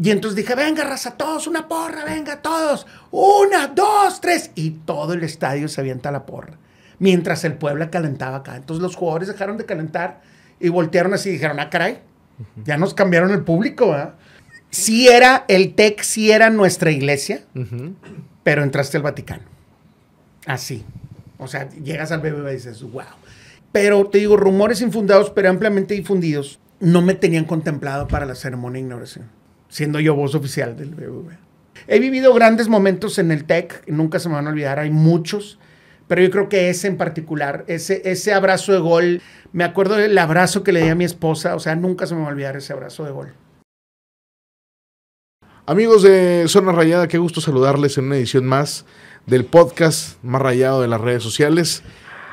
Y entonces dije, venga, raza, todos, una porra, venga, todos. Una, dos, tres. Y todo el estadio se avienta a la porra. Mientras el Puebla calentaba acá. Entonces los jugadores dejaron de calentar y voltearon así y dijeron, ah, caray, ya nos cambiaron el público, ¿verdad? Sí era, el TEC sí era nuestra iglesia, pero entraste al Vaticano. Así. O sea, llegas al BBVA y dices, wow. Pero te digo, rumores infundados, pero ampliamente difundidos, no me tenían contemplado para la ceremonia de inauguración, siendo yo voz oficial del BBVA. He vivido grandes momentos en el TEC, nunca se me van a olvidar, hay muchos, pero yo creo que ese en particular, ese, ese abrazo de gol, me acuerdo del abrazo que le di a mi esposa, o sea, nunca se me va a olvidar ese abrazo de gol. Amigos de Zona Rayada, qué gusto saludarles en una edición más del podcast más rayado de las redes sociales.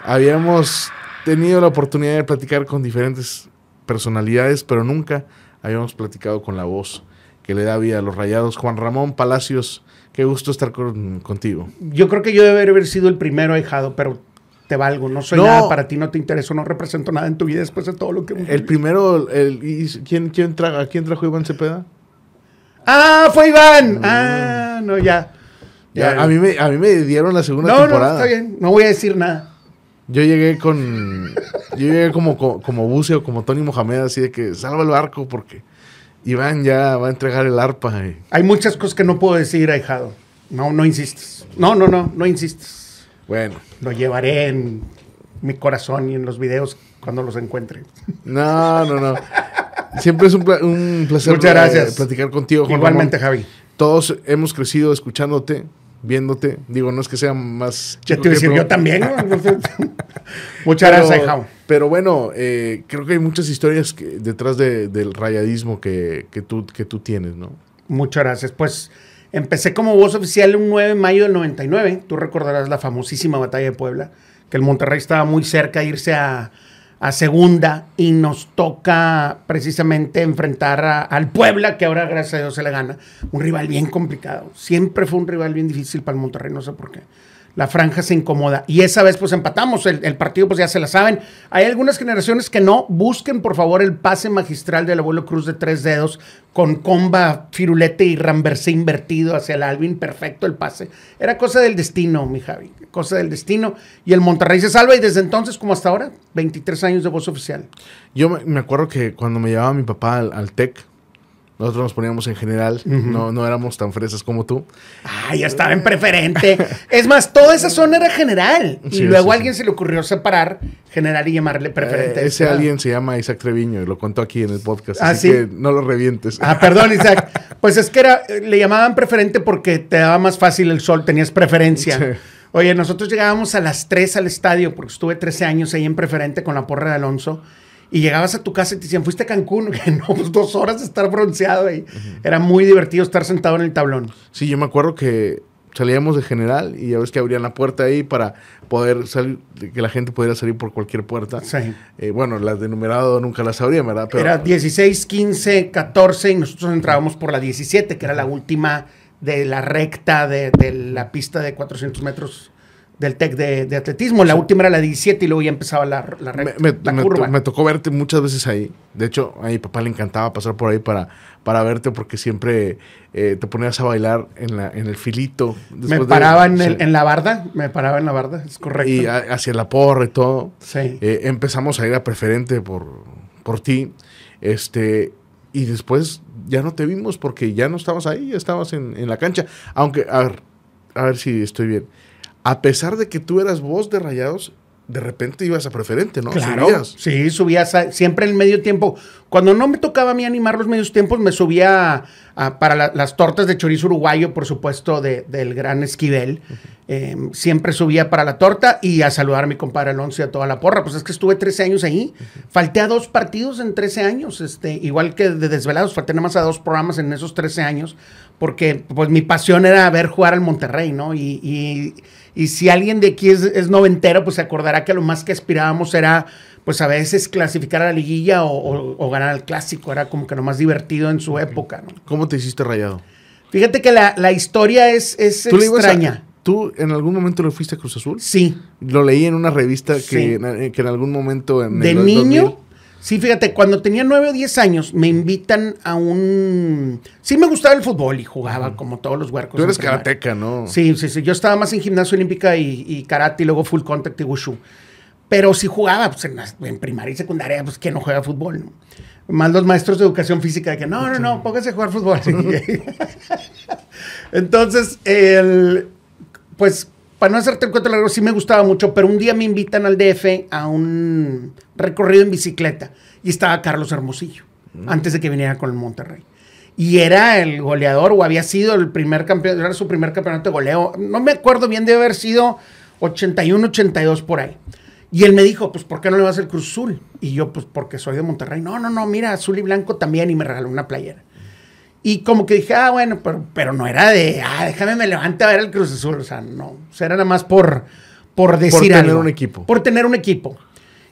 Habíamos tenido la oportunidad de platicar con diferentes personalidades, pero nunca habíamos platicado con la voz que le da vida a los rayados. Juan Ramón Palacios, qué gusto estar contigo. Yo creo que yo debe haber sido el primero ahijado, pero te valgo, no soy nada para ti, no te intereso, no represento nada en tu vida después de todo lo que... El primero, el, ¿quién, quién, tra ¿quién trajo Iván Cepeda? Ah, fue Iván. Ah, no, ya. ya, a, mí me, a mí me dieron la segunda temporada. No, está bien, no voy a decir nada. Yo llegué con. Yo llegué como, como, buceo, como Tony Mohamed, así de que salva el barco porque Iván ya va a entregar el arpa. Hay muchas cosas que no puedo decir, ahijado. No, no insistes. No, no, no, no insistes. Bueno. Lo llevaré en mi corazón y en los videos cuando los encuentre. No, no, no. Siempre es un, placer Muchas gracias. platicar contigo, Juan Igualmente, Javi. Todos hemos crecido escuchándote viéndote. Digo, no es que sea más... Ya te decir, yo también. Muchas gracias, Jao. Pero bueno, eh, creo que hay muchas historias detrás del rayadismo que, tú, que tú tienes, ¿no? Muchas gracias. Pues empecé como voz oficial un 9 de mayo del 99. Tú recordarás la famosísima batalla de Puebla, que el Monterrey estaba muy cerca de irse a a segunda y nos toca precisamente enfrentar al Puebla, que ahora gracias a Dios se le gana. Un rival bien complicado. Siempre fue un rival bien difícil para el Monterrey, no sé por qué la franja se incomoda. Y esa vez pues empatamos, el, partido pues ya se la saben. Hay algunas generaciones que no, busquen por favor el pase magistral del abuelo Cruz de tres dedos con comba, firulete y ramversé invertido hacia el Alvin, perfecto el pase. Era cosa del destino, mi Javi, cosa del destino. Y el Monterrey se salva y desde entonces como hasta ahora, 23 años de voz oficial. Yo me, acuerdo que cuando me llevaba mi papá al, al TEC, nosotros nos poníamos en general, no, no éramos tan fresas como tú. Ah, ya estaba en preferente. es más, toda esa zona era general. Y luego a alguien se le ocurrió separar general y llamarle preferente. Eh, ese alguien se llama Isaac Treviño y lo contó aquí en el podcast. Ah, así que no lo revientes. Ah, perdón, Isaac. Pues es que era, le llamaban preferente porque te daba más fácil el sol, tenías preferencia. Oye, nosotros llegábamos a las 3 al estadio porque estuve 13 años ahí en preferente con la porra de Alonso y llegabas a tu casa y te decían, fuiste a Cancún, no, pues dos horas de estar bronceado ahí. Era muy divertido estar sentado en el tablón. Sí, yo me acuerdo que salíamos de general y ya ves que abrían la puerta ahí para poder salir, que la gente pudiera salir por cualquier puerta. Sí. Eh, bueno, las de numerado nunca las abrían, ¿verdad? Era 16, 15, 14 y nosotros entrábamos por la 17, que era la última de la recta de, de la pista de 400 metros del TEC de, atletismo. La última era la 17 y luego ya empezaba la, la, me, curva. Me, tocó verte muchas veces ahí. De hecho, a mi papá le encantaba pasar por ahí para, para verte porque siempre eh, te ponías a bailar en, la, en el filito. Me paraba en, en, la barda, me paraba en la barda, es correcto. Y hacia la porra y todo. Sí. Eh, empezamos a ir a preferente por, por ti. Este, y después ya no te vimos porque ya no estabas ahí, ya estabas en, en la cancha. Aunque, a ver, a ver si estoy bien a pesar de que tú eras voz de Rayados, de repente ibas a preferente, ¿no? Claro, sí, subías siempre en medio tiempo. Cuando no me tocaba a mí animar los medios tiempos, me subía para las tortas de chorizo uruguayo, por supuesto, del gran Esquivel. Em, siempre subía para la torta y a saludar a mi compadre Alonso y a toda la porra. Pues es que estuve 13 años ahí. Falté a dos partidos en 13 años, este, igual que de Desvelados, falté nada más a dos programas en esos 13 años, porque pues mi pasión era ver jugar al Monterrey, ¿no? y y si alguien de aquí es, noventero, pues se acordará que lo más que aspirábamos era, pues a veces clasificar a la liguilla o, ganar al clásico. Era como que lo más divertido en su época, ¿no? ¿Cómo te hiciste rayado? Fíjate que la, historia es, es extraña. ¿Tú en algún momento le fuiste a Cruz Azul? Sí. Lo leí en una revista que, en, algún momento... En de niño, Sí, fíjate, cuando tenía 9 o 10 años me invitan a un... Sí me gustaba el fútbol y jugaba como todos los huercos. Tú eres karateca, ¿no? Sí, sí, sí. Yo estaba más en gimnasia olímpica y, y karate y luego full contact y wushu. Pero sí jugaba, pues en, en primaria y secundaria, pues que no juega fútbol, ¿no? Más los maestros de educación física de que no, no, no, póngase a jugar fútbol. Entonces, el, pues, para no hacerte el cuento largo, sí me gustaba mucho, pero un día me invitan al DF a un recorrido en bicicleta y estaba Carlos Hermosillo, antes de que viniera con el Monterrey. Y era el goleador, o había sido el primer campeón, era su primer campeonato de goleo. No me acuerdo bien, debe haber sido 81, 82 por ahí. Y él me dijo, pues, ¿por qué no le vas al Cruz Azul? Y yo, pues, porque soy de Monterrey. No, no, no, mira, azul y blanco también. Y me regaló una playera. Y como que dije, ah, bueno, pero, pero no era de, ah, déjame me levante a ver el Cruz Azul. O sea, no. O sea, era nada más por, por decir tener algo. un equipo. Por tener un equipo.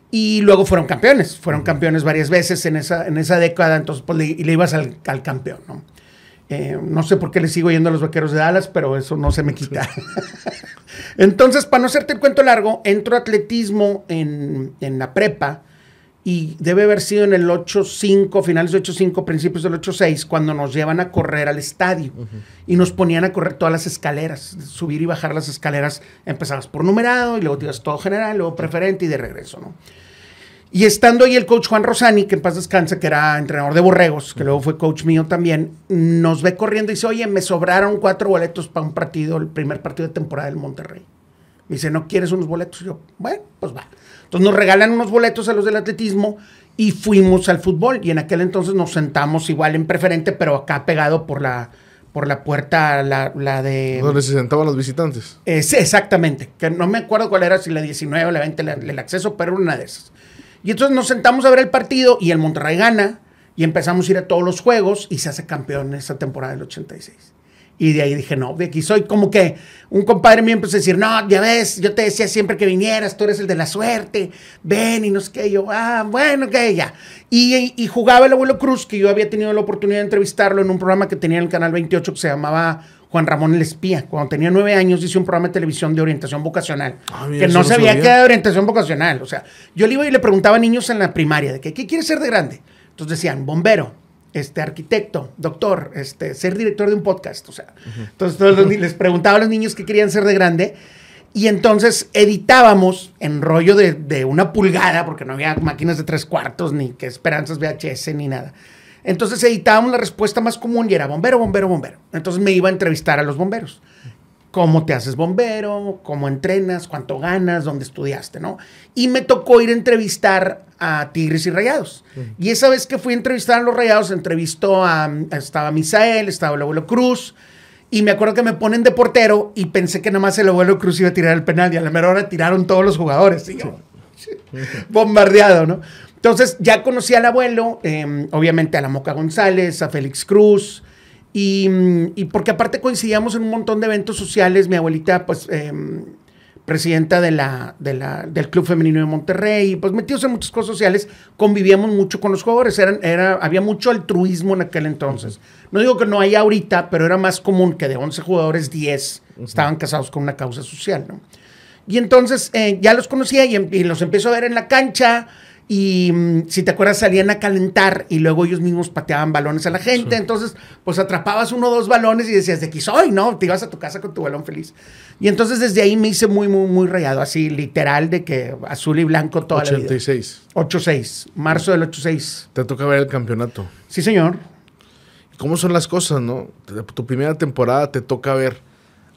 Y luego fueron campeones. Fueron campeones varias veces en esa, en esa década. Entonces, pues le, y le ibas al, al campeón, ¿no? Eh, no sé por qué le sigo yendo a los vaqueros de Dallas, pero eso no se me quita. Entonces, para no hacerte el cuento largo, entro a atletismo en, en la prepa y debe haber sido en el 8-5, finales de 8-5, principios del 8-6, cuando nos llevan a correr al estadio y nos ponían a correr todas las escaleras, subir y bajar las escaleras. Empezabas por numerado y luego te ibas todo general, luego preferente y de regreso, ¿no? Y estando ahí el coach Juan Rosani, que en paz descanse, que era entrenador de borregos, que luego fue coach mío también, nos ve corriendo y dice, oye, me sobraron cuatro boletos para un partido, el primer partido de temporada del Monterrey. Me dice, ¿no quieres unos boletos? Y yo, bueno, pues va. Entonces nos regalan unos boletos a los del atletismo y fuimos al fútbol. Y en aquel entonces nos sentamos igual en preferente, pero acá pegado por la, por la puerta, la, la de... Donde se sentaban los visitantes. Sí, exactamente, que no me acuerdo cuál era, si la 19 o la 20 la- el acceso, pero era una de esas. Y entonces nos sentamos a ver el partido y el Monterrey gana y empezamos a ir a todos los juegos y se hace campeón esa temporada del 86. Y de ahí dije, no, de aquí soy como que un compadre mío empezó a decir, no, ya ves, yo te decía siempre que vinieras, tú eres el de la suerte, ven y no sé qué. Yo, ah, bueno, que ya. Y, y jugaba el abuelo Cruz, que yo había tenido la oportunidad de entrevistarlo en un programa que tenía en el Canal 28 que se llamaba Juan Ramón el Espía. Cuando tenía nueve años hice un programa de televisión de orientación vocacional. Ah, mira, que no sabía sabía. que era de orientación vocacional. O sea, yo le iba y le preguntaba a niños en la primaria de que, ¿qué quieres ser de grande? Entonces decían, bombero, este, arquitecto, doctor, este, ser director de un podcast. O sea, entonces todos los les preguntaba a los niños qué querían ser de grande. Y entonces editábamos en rollo de, de una pulgada, porque no había máquinas de tres cuartos, ni que esperanzas VHS, ni nada. Entonces editábamos la respuesta más común y era bombero, bombero, bombero. Entonces me iba a entrevistar a los bomberos cómo te haces bombero, cómo entrenas, cuánto ganas, dónde estudiaste, ¿no? Y me tocó ir a entrevistar a Tigres y Rayados. Y esa vez que fui a entrevistar a los Rayados, entrevistó a, estaba Misael, estaba el abuelo Cruz, y me acuerdo que me ponen de portero y pensé que nada más el abuelo Cruz iba a tirar el penal y a la mera hora tiraron todos los jugadores. Yo, bombardeado, ¿no? Entonces ya conocí al abuelo, eh, obviamente a la Moca González, a Félix Cruz, y, y porque aparte coincidíamos en un montón de eventos sociales, mi abuelita, pues, eh, presidenta de la, de la- del Club Femenino de Monterrey, pues metidos en muchas cosas sociales, convivíamos mucho con los jugadores, eran, era, había mucho altruismo en aquel entonces. No digo que no haya ahorita, pero era más común que de 11 jugadores, 10 estaban casados con una causa social, ¿no? Y entonces eh, ya los conocía y, em- y los empiezo a ver en la cancha. Y mm, si te acuerdas, salían a calentar y luego ellos mismos pateaban balones a la gente. Entonces, pues atrapabas uno o dos balones y decías, de aquí soy, ¿no? Te ibas a tu casa con tu balón feliz. Y entonces desde ahí me hice muy, muy, muy rayado, así literal de que azul y blanco toda la vida. 86. 8-6, marzo del 8-6. Te toca ver el campeonato. Sí, señor. ¿Cómo son las cosas, no? Tu primera temporada te toca ver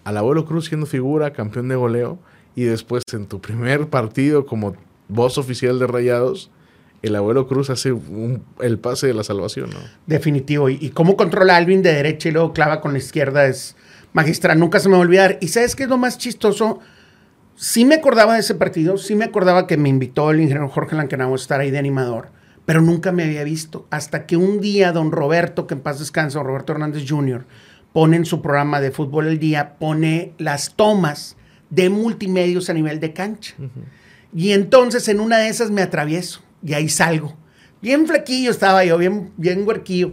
al abuelo Cruz siendo figura, campeón de goleo, y después en tu primer partido como voz oficial de Rayados, el abuelo Cruz hace un- el pase de la salvación, ¿no? Definitivo. Y, y cómo controla a Alvin de derecha y luego clava con la izquierda es magistral. Nunca se me va a olvidar. ¿Y sabes qué es lo más chistoso? Sí me acordaba de ese partido, sí me acordaba que me invitó el ingeniero Jorge Lankenau a estar ahí de animador, pero nunca me había visto. Hasta que un día don Roberto, que en paz descansa, don Roberto Hernández Jr., pone en su programa de Fútbol el Día, pone las tomas de multimedios a nivel de cancha. Y entonces en una de esas me atravieso y ahí salgo. Bien flaquillo estaba yo, bien, bien huerquillo.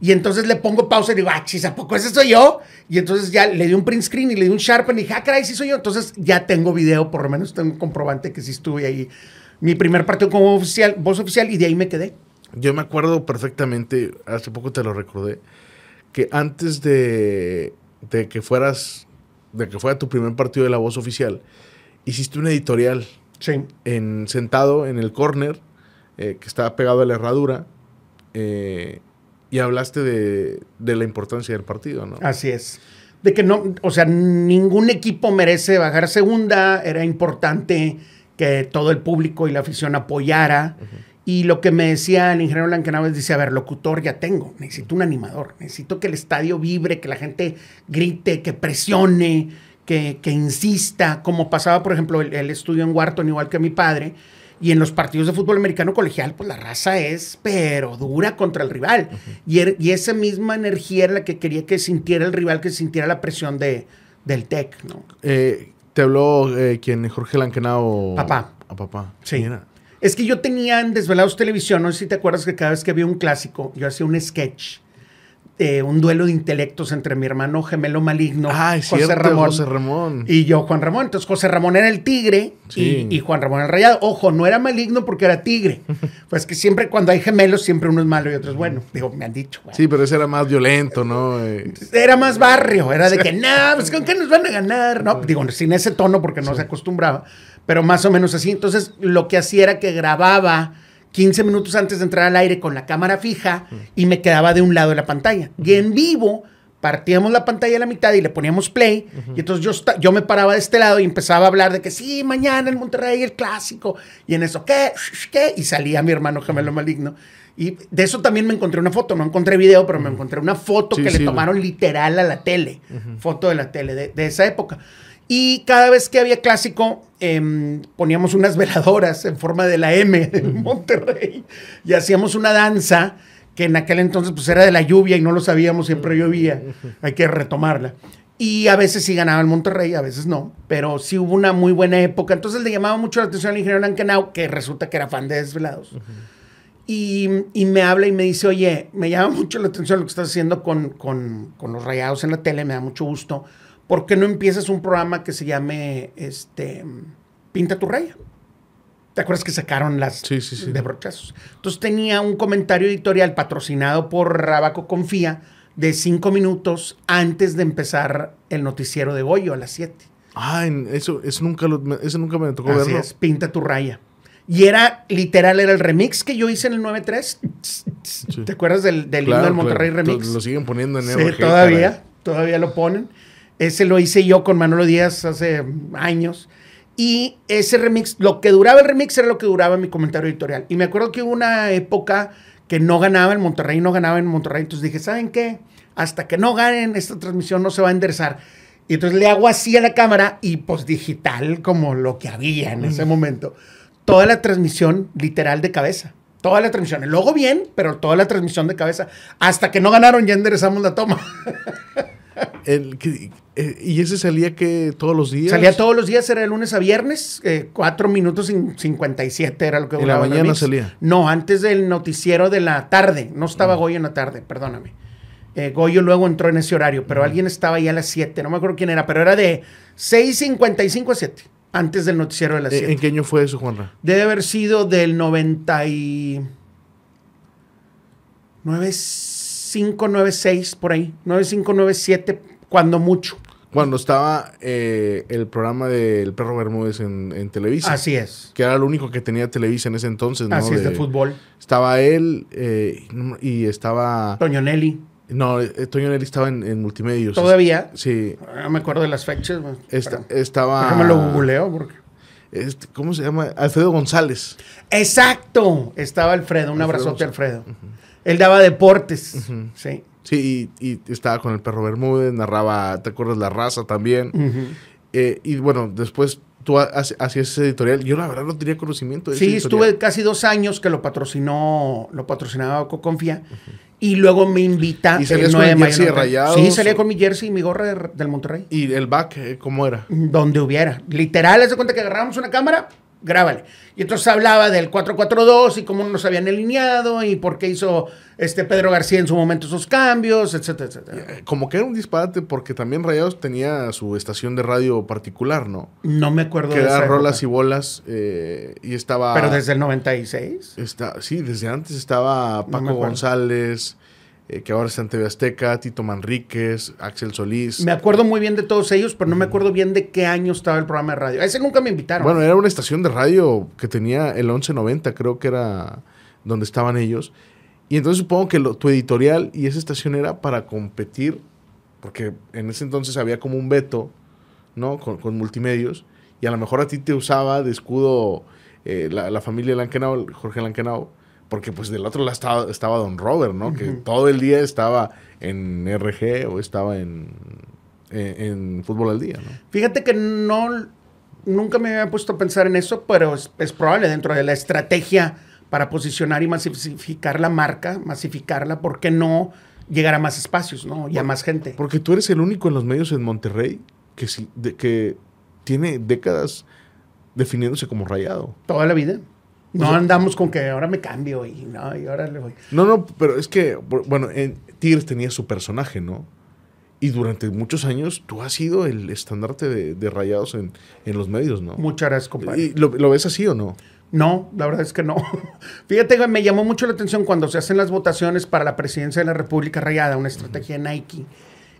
Y entonces le pongo pausa y digo, ah, chis, ¿a poco ese soy yo? Y entonces ya le di un print screen y le di un sharpen y dije, ah, caray, sí soy yo. Entonces ya tengo video, por lo menos tengo un comprobante que sí estuve ahí mi primer partido como oficial, voz oficial, y de ahí me quedé. Yo me acuerdo perfectamente, hace poco te lo recordé, que antes de, de que fueras, de que fuera tu primer partido de la voz oficial, hiciste un editorial Sí. en, sentado en el corner, eh, que estaba pegado a la herradura, eh, y hablaste de, de la importancia del partido, ¿no? Así es. De que no, o sea, ningún equipo merece bajar segunda, era importante que todo el público y la afición apoyara. Y lo que me decía el ingeniero Blanquenaves, dice, a ver, locutor ya tengo, necesito un animador, necesito que el estadio vibre, que la gente grite, que presione, que, que insista, como pasaba, por ejemplo, el, el estudio en Wharton, igual que mi padre, y en los partidos de fútbol americano colegial, pues la raza es, pero dura contra el rival. y, er- y esa misma energía era la que quería que sintiera el rival, que sintiera la presión de, del TEC, ¿no? Eh, te habló eh, quien, Jorge Lankenau. Papá. A papá. Sí. Mira. Es que yo tenía en Desvelados Televisión, no sé si te acuerdas que cada vez que había un clásico, yo hacía un sketch, eh, un duelo de intelectos entre mi hermano gemelo maligno, Ah, José cierto, Ramón, José Ramón. y yo, Juan Ramón. Entonces, José Ramón era el tigre Sí. y, y Juan Ramón el rayado. Ojo, no era maligno porque era tigre. pues que siempre cuando hay gemelos, siempre uno es malo y otro es bueno. Digo, me han dicho. Sí, pero ese era más violento, ¿no? Era más barrio, era de que, no, pues con qué nos van a ganar, ¿no? Digo, sin ese tono porque no se acostumbraba, pero más o menos así. Entonces, lo que hacía era que grababa 15 minutos antes de entrar al aire con la cámara fija y me quedaba de un lado de la pantalla. Y en vivo partíamos la pantalla a la mitad y le poníamos play. Y entonces yo, yo me paraba de este lado y empezaba a hablar de que sí, mañana en Monterrey el clásico. Y en eso, ¿qué? ¿Qué? Y salía mi hermano gemelo maligno. Y de eso también me encontré una foto, no encontré video, pero me encontré una foto Sí, que sí, le tomaron literal a la tele, foto de la tele de, de esa época. Y cada vez que había clásico, em, poníamos unas veladoras en forma de la M de Monterrey y hacíamos una danza que en aquel entonces pues era de la lluvia y no lo sabíamos, siempre llovía, hay que retomarla. Y a veces sí ganaba el Monterrey, a veces no, pero sí hubo una muy buena época. Entonces le llamaba mucho la atención al ingeniero Lankenau, que resulta que era fan de Desvelados. Y, y me habla y me dice, oye, me llama mucho la atención lo que estás haciendo con, con- con los rayados en la tele, me da mucho gusto. ¿Por qué no empiezas un programa que se llame este, Pinta tu raya? ¿Te acuerdas que sacaron las Sí, sí, sí. de brochazos? Entonces tenía un comentario editorial patrocinado por Rabaco Confía de cinco minutos antes de empezar el noticiero de Goyo a las 7. Ah, eso, eso, nunca lo- eso nunca me tocó Así verlo. es, pinta tu raya. Y era, literal, era el remix que yo hice en el 9.3. ¿Te acuerdas del, del himno Claro, del Monterrey claro. Remix? Lo siguen poniendo en Sí, RG, todavía, caray. todavía lo ponen. Ese lo hice yo con Manolo Díaz hace años. Y ese remix, lo que duraba el remix era lo que duraba mi comentario editorial. Y me acuerdo que hubo una época que no ganaba el Monterrey, no ganaba en Monterrey. Entonces dije, ¿saben qué? Hasta que no ganen esta transmisión no se va a enderezar. Y entonces le hago así a la cámara y pues digital como lo que había en ese momento. Toda la transmisión literal de cabeza. Toda la transmisión. El logo bien, pero toda la transmisión de cabeza. Hasta que no ganaron ya enderezamos la toma. El, eh, ¿Y ese salía que todos los días? Salía todos los días, era de lunes a viernes, eh, 4 minutos 57 era lo que ¿En la mañana salía? No, antes del noticiero de la tarde. No estaba. Ah. Goyo en la tarde, perdóname. Eh, Goyo luego entró en ese horario, pero alguien estaba ahí a las 7, no me acuerdo quién era, pero era de 6.55 a 7, antes del noticiero de las 7. ¿En qué año fue eso, Juanra? Debe haber sido del 99. 9596 por ahí, 9597 cuando mucho. Cuando estaba eh, el programa del Perro Bermúdez en, en, Televisa. Así es. Que era lo único que tenía Televisa en ese entonces, ¿no? Así es, de, fútbol. Estaba él eh, y estaba... Toño Nelly. No, eh, Toño Nelly estaba en, en multimedios. ¿Todavía? Sí. No me acuerdo de las fechas. Esta, estaba... Déjame lo googleo porque... Este, ¿Cómo se llama? Alfredo González. Exacto. Estaba Alfredo. Un abrazote, Alfredo. Él daba deportes. Sí. Sí, y, y estaba con el Perro Bermúdez, narraba, ¿te acuerdas? La raza también. Eh, y bueno, después tú hacías ese editorial. Yo la verdad no tenía conocimiento de Sí, estuve casi dos años que lo patrocinó, lo patrocinaba Coconfía. Y luego me invita ¿Y salías con 9 de el mayo, jersey de ¿no? Rayados? Sí, salía con mi jersey y mi gorra de- del Monterrey. ¿Y el back eh, cómo era? Donde hubiera. Literal, haz de cuenta que agarrábamos una cámara grábale. Y entonces hablaba del 4-4-2 y cómo nos habían alineado y por qué hizo este Pedro García en su momento esos cambios, etcétera, etcétera. Eh, Como que era un disparate porque también Rayados tenía su estación de radio particular, ¿no? No me acuerdo Que de era esa rolas y bolas eh, y estaba... Pero desde el 96. Está, sí, desde antes estaba Paco. González, eh, que ahora está en TV Azteca, Tito Manríquez, Axel Solís. Me acuerdo muy bien de todos ellos, pero no me acuerdo bien de qué año estaba el programa de radio. A ese nunca me invitaron. Bueno, era una estación de radio que tenía el 1190, creo que era donde estaban ellos. Y entonces supongo que lo- tu editorial y esa estación era para competir, porque en ese entonces había como un veto, ¿no? Con, con multimedios. Y a lo mejor a ti te usaba de escudo eh, la, la familia Lankenau, Jorge Lankenau, porque pues del otro lado estaba, estaba Don Robert, ¿no? Que todo el día estaba en RG o estaba en, en, en Fútbol al Día, ¿no? Fíjate que no, nunca me había puesto a pensar en eso, pero es, es probable dentro de la estrategia para posicionar y masificar la marca, masificarla, ¿por qué no llegar a más espacios, ¿no? Y a más gente. Porque tú eres el único en los medios en Monterrey que, sí, de- que tiene décadas definiéndose como rayado. Toda la vida. No O sea- andamos con que ahora me cambio y, no, y ahora le voy. No, no, pero es que, bu- bueno, en Tigres tenía su personaje, ¿no? Y durante muchos años tú has sido el estandarte de, de rayados en, en los medios, ¿no? Muchas gracias, compadre. ¿Y lo, lo ves así o no? No, la verdad es que no. Fíjate me llamó mucho la atención cuando se hacen las votaciones para la presidencia de la República Rayada, una estrategia de Nike.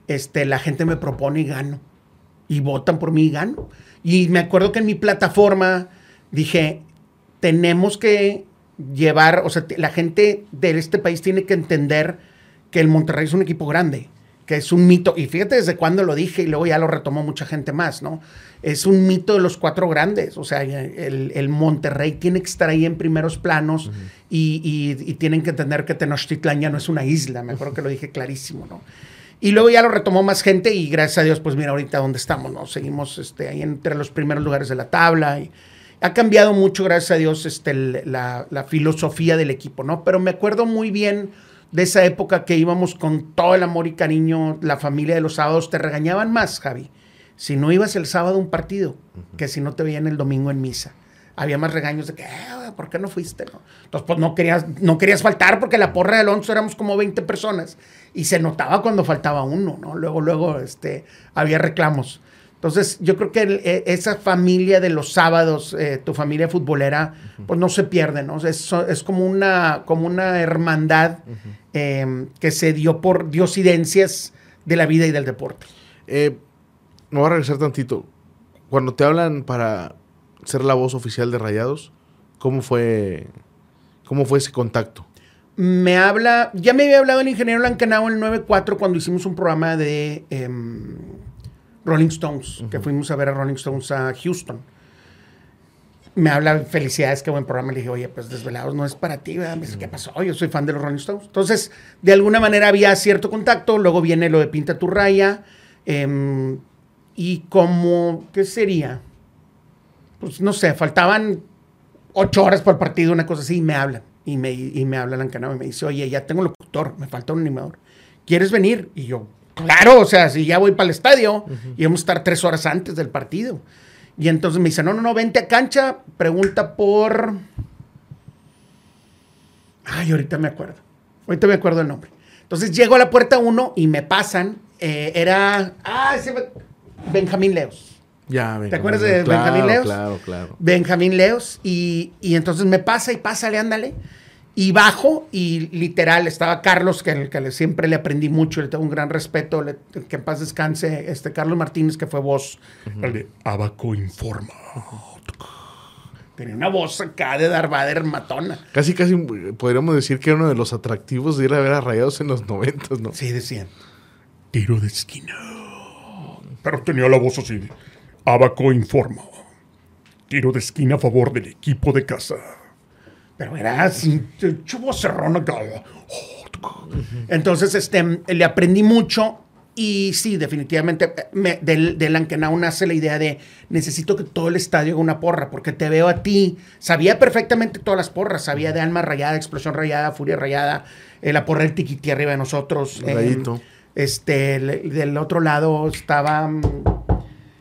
Este, la gente me propone y gano. Y votan por mí y gano. Y me acuerdo que en mi plataforma dije, tenemos que llevar, o sea, la gente de este país tiene que entender que el Monterrey es un equipo grande, que es un mito. Y fíjate desde cuándo lo dije y luego ya lo retomó mucha gente más, ¿no? Es un mito de los cuatro grandes. O sea, el, el Monterrey tiene que estar ahí en primeros planos y, y- y tienen que entender que Tenochtitlán ya no es una isla. Me acuerdo que lo dije clarísimo, ¿no? Y luego ya lo retomó más gente y gracias a Dios, pues mira ahorita dónde estamos, ¿no? Seguimos este, ahí entre los primeros lugares de la tabla y ha cambiado mucho, gracias a Dios, este, la filosofía del equipo, ¿no? Pero me acuerdo muy bien de esa época que íbamos con todo el amor y cariño, la familia de los sábados, te regañaban más, Javi, si no ibas el sábado a un partido, que si no te veían el domingo en misa. Había más regaños de que, "Eh, ¿por qué no fuiste? no? Entonces, pues no querías, no querías faltar porque la porra de Alonso éramos como 20 personas y se notaba cuando faltaba uno, ¿no? Luego, luego, este, había reclamos. Entonces, yo creo que el- e- esa familia de los sábados, eh, tu familia futbolera, pues no se pierde, ¿no? Es, es como, una, como una hermandad eh, que se dio por diosidencias de la vida y del deporte. Eh, me voy a regresar tantito. Cuando te hablan para ser la voz oficial de Rayados, ¿cómo fue, cómo fue ese contacto? Me habla, ya me había hablado el ingeniero Lancanao en el 94 cuando hicimos un programa de em, Rolling Stones, que fuimos a ver a Rolling Stones a Houston. Me habla, felicidades, qué buen programa. Le dije, oye, pues Desvelados no es para ti, ¿verdad? Me dice, ¿qué pasó? Yo soy fan de los Rolling Stones. Entonces, de alguna manera había cierto contacto. Luego viene lo de Pinta tu raya. em, y como, ¿qué sería? Pues no sé, faltaban ocho horas el partido, una cosa así, y me hablan. Y me, y me habla Lancanao y me dice, oye, ya tengo locutor, me falta un animador. ¿Quieres venir? Y yo, claro, o sea, si ya voy para el estadio, y vamos a estar tres horas antes del partido. Y entonces me dice, no, no, no, vente a cancha, pregunta por... Ay, ahorita me acuerdo. Ahorita me acuerdo el nombre. Entonces llego a la puerta uno y me pasan. eh, era... Ah, ese... Benjamín Leos. Ya, Benjamín acuerdas de Claro, Benjamín Leos? Claro, claro. Benjamín Leos y, y entonces me pasa y pásale, ándale. Y bajo y literal estaba Carlos, que, que le- siempre le aprendí mucho, le tengo un gran respeto, le- que en paz descanse, este Carlos Martínez, que fue voz, el de Abaco Informa. Tenía una voz acá de Darth Vader matona. Casi, casi podríamos decir que era uno de los atractivos de ir a ver a Rayados en los noventas, ¿no? Sí, decían. Tiro de esquina. Pero tenía la voz así. de, Abaco informa. Tiro de esquina a favor del equipo de casa. Pero era así, chubo cerrón acá. Entonces, este, le aprendí mucho y sí, definitivamente, me, del, del Ankenau nace la idea de necesito que todo el estadio haga una porra, porque te veo a ti. Sabía perfectamente todas las porras, sabía de Alma Rayada, Explosión Rayada, Furia Rayada, eh, la porra del Tiquiti arriba de nosotros. eh, Rayito. este, le- del otro lado estaba mm,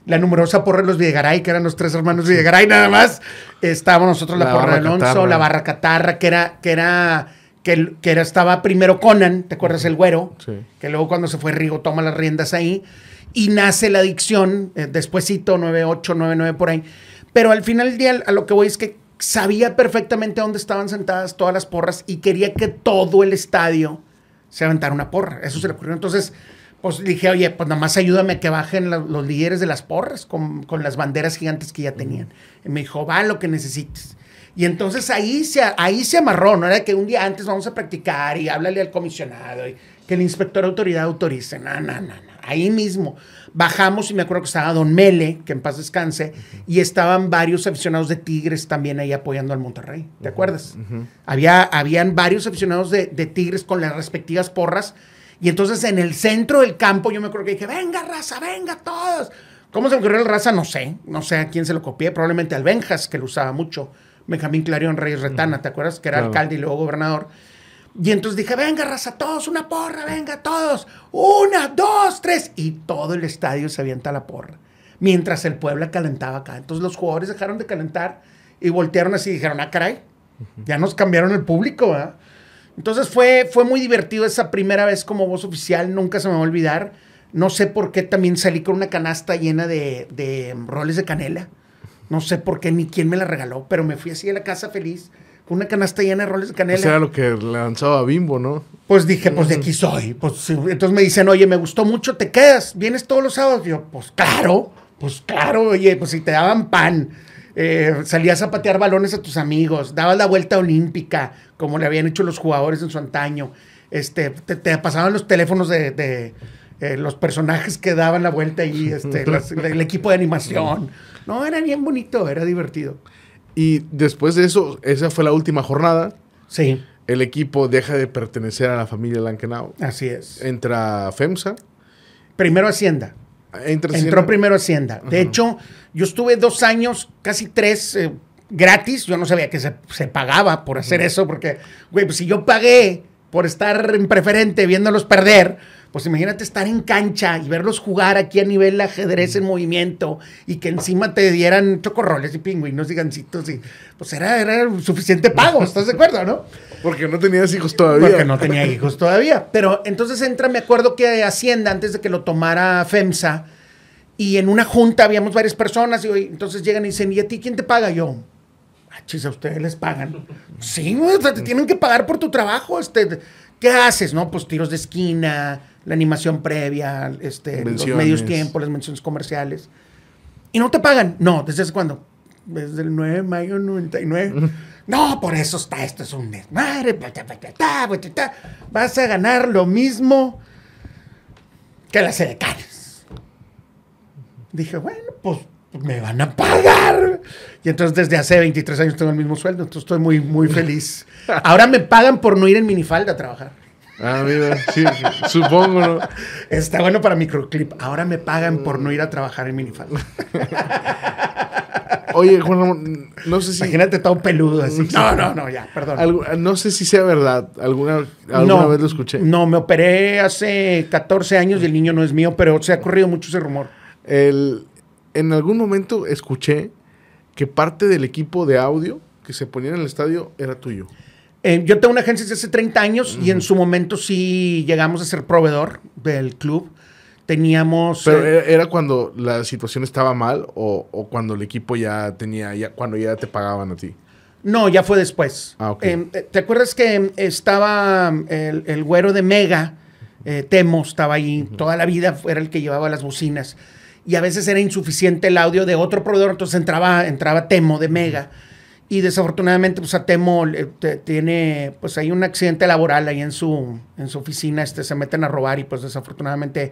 la numerosa porra de los Videgaray, que eran los tres hermanos Videgaray nada más. Estábamos nosotros la, La porra de Alonso, Catarra. la barra catarra, que era, que era, que, que era, estaba primero Conan, ¿te acuerdas? El güero. Sí. Que luego cuando se fue Rigo toma las riendas ahí. Y nace la adicción, eh, despuésito, 98, 99 por ahí. Pero al final del día, a lo que voy es que sabía perfectamente dónde estaban sentadas todas las porras y quería que todo el estadio se aventara una porra. Eso se le ocurrió. Entonces, pues dije, oye, pues nada más ayúdame a que bajen la- los líderes de las porras con, con las banderas gigantes que ya tenían. Y me dijo, va lo que necesites. Y entonces ahí se, ahí se amarró, no era que un día antes vamos a practicar y háblale al comisionado y que el inspector de autoridad autorice. No, no, no, no. Ahí mismo bajamos y me acuerdo que estaba Don Mele, que en paz descanse, y estaban varios aficionados de Tigres también ahí apoyando al Monterrey. ¿Te acuerdas? Había, habían varios aficionados de, de Tigres con las respectivas porras. Y entonces en el centro del campo yo me acuerdo que dije, venga raza, venga todos. ¿Cómo se me ocurrió el raza? No sé. No sé a quién se lo copié. Probablemente al Benjas, que lo usaba mucho. Benjamín Clarion Reyes Retana, ¿te acuerdas? Que era Claro. alcalde y luego gobernador. Y entonces dije, venga, raza, todos, una porra, venga, todos. Una, dos, tres. Y todo el estadio se avienta a la porra. Mientras el Puebla calentaba acá. Entonces los jugadores dejaron de calentar y voltearon así y dijeron, ah, caray, ya nos cambiaron el público, ¿verdad? Entonces fue, fue muy divertido esa primera vez como voz oficial, nunca se me va a olvidar. No sé por qué también salí con una canasta llena de, de roles de canela. No sé por qué ni quién me la regaló, pero me fui así a la casa feliz con una canasta llena de roles de canela. Ese era lo que lanzaba Bimbo, ¿no? Pues dije, pues de aquí soy. Pues, entonces me dicen, oye, me gustó mucho, ¿te quedas? ¿Vienes todos los sábados? yo, pues claro, pues claro, oye, pues si te daban pan, eh, salías a patear balones a tus amigos, dabas la vuelta olímpica, como le habían hecho los jugadores en su antaño, este, te, te pasaban los teléfonos de, de, eh, los personajes que daban la vuelta ahí, este, las- el equipo de animación. No, era bien bonito, era divertido. Y después de eso, esa fue la última jornada. Sí, El equipo deja de pertenecer a la familia Lankenau. así es. Entra FEMSA. Primero Hacienda. Entró Hacienda. primero Hacienda. De hecho, yo estuve dos años, casi tres, eh, gratis. Yo no sabía que se, se pagaba por hacer eso, porque, güey, pues si yo pagué por estar en preferente viéndolos perder, pues imagínate estar en cancha y verlos jugar aquí a nivel ajedrez en movimiento y que encima te dieran chocorroles y pingüinos y gancitos y pues era, era suficiente pago, ¿estás de acuerdo, no? Porque no tenías hijos todavía. Porque no tenía hijos todavía. Pero entonces entra, me acuerdo que Hacienda, antes de que lo tomara FEMSA, y en una junta habíamos varias personas, y hoy- entonces llegan y dicen, ¿y a ti quién te paga? Yo, ah, chis, a ustedes les pagan. sí, o sea, te tienen que pagar por tu trabajo. Este, ¿Qué haces? No, pues tiros de esquina, la animación previa, este, los medios tiempos, las menciones comerciales. ¿Y no te pagan? No, ¿desde hace cuándo? Desde el 9 de mayo del 99. No, por eso está, esto es un desmadre. Vas a ganar lo mismo que las edecanes. Dije, bueno, pues me van a pagar. Y entonces desde hace 23 años tengo el mismo sueldo, entonces estoy muy, muy feliz. Ahora me pagan por no ir en minifalda a trabajar. Ah, mira, sí, supongo, ¿no? Está bueno para microclip. Ahora me pagan por no ir a trabajar en minifalda. Oye, Juan Ramón, no sé si. Imagínate todo peludo así. No, no, no, ya, perdón. algu- no sé si sea verdad. ¿Alguna, alguna vez lo escuché? No, me operé hace 14 años y el niño no es mío, pero se ha corrido mucho ese rumor. El, en algún momento escuché que parte del equipo de audio que se ponía en el estadio era tuyo. Eh, yo tengo una agencia desde hace 30 años y en su momento sí llegamos a ser proveedor del club. Teníamos... Pero eh, era, cuando la situación estaba mal o, o cuando el equipo ya tenía, ya, cuando ya te pagaban a ti. No, ya fue después. Ah, ok. Eh, ¿Te acuerdas que estaba el, el güero de Mega? Temo estaba ahí toda la vida, era el que llevaba las bocinas. Y a veces era insuficiente el audio de otro proveedor, entonces entraba, entraba Temo de Mega. Y desafortunadamente, pues a Temo tiene, pues hay un accidente laboral ahí en su, en su oficina, este, se meten a robar y pues desafortunadamente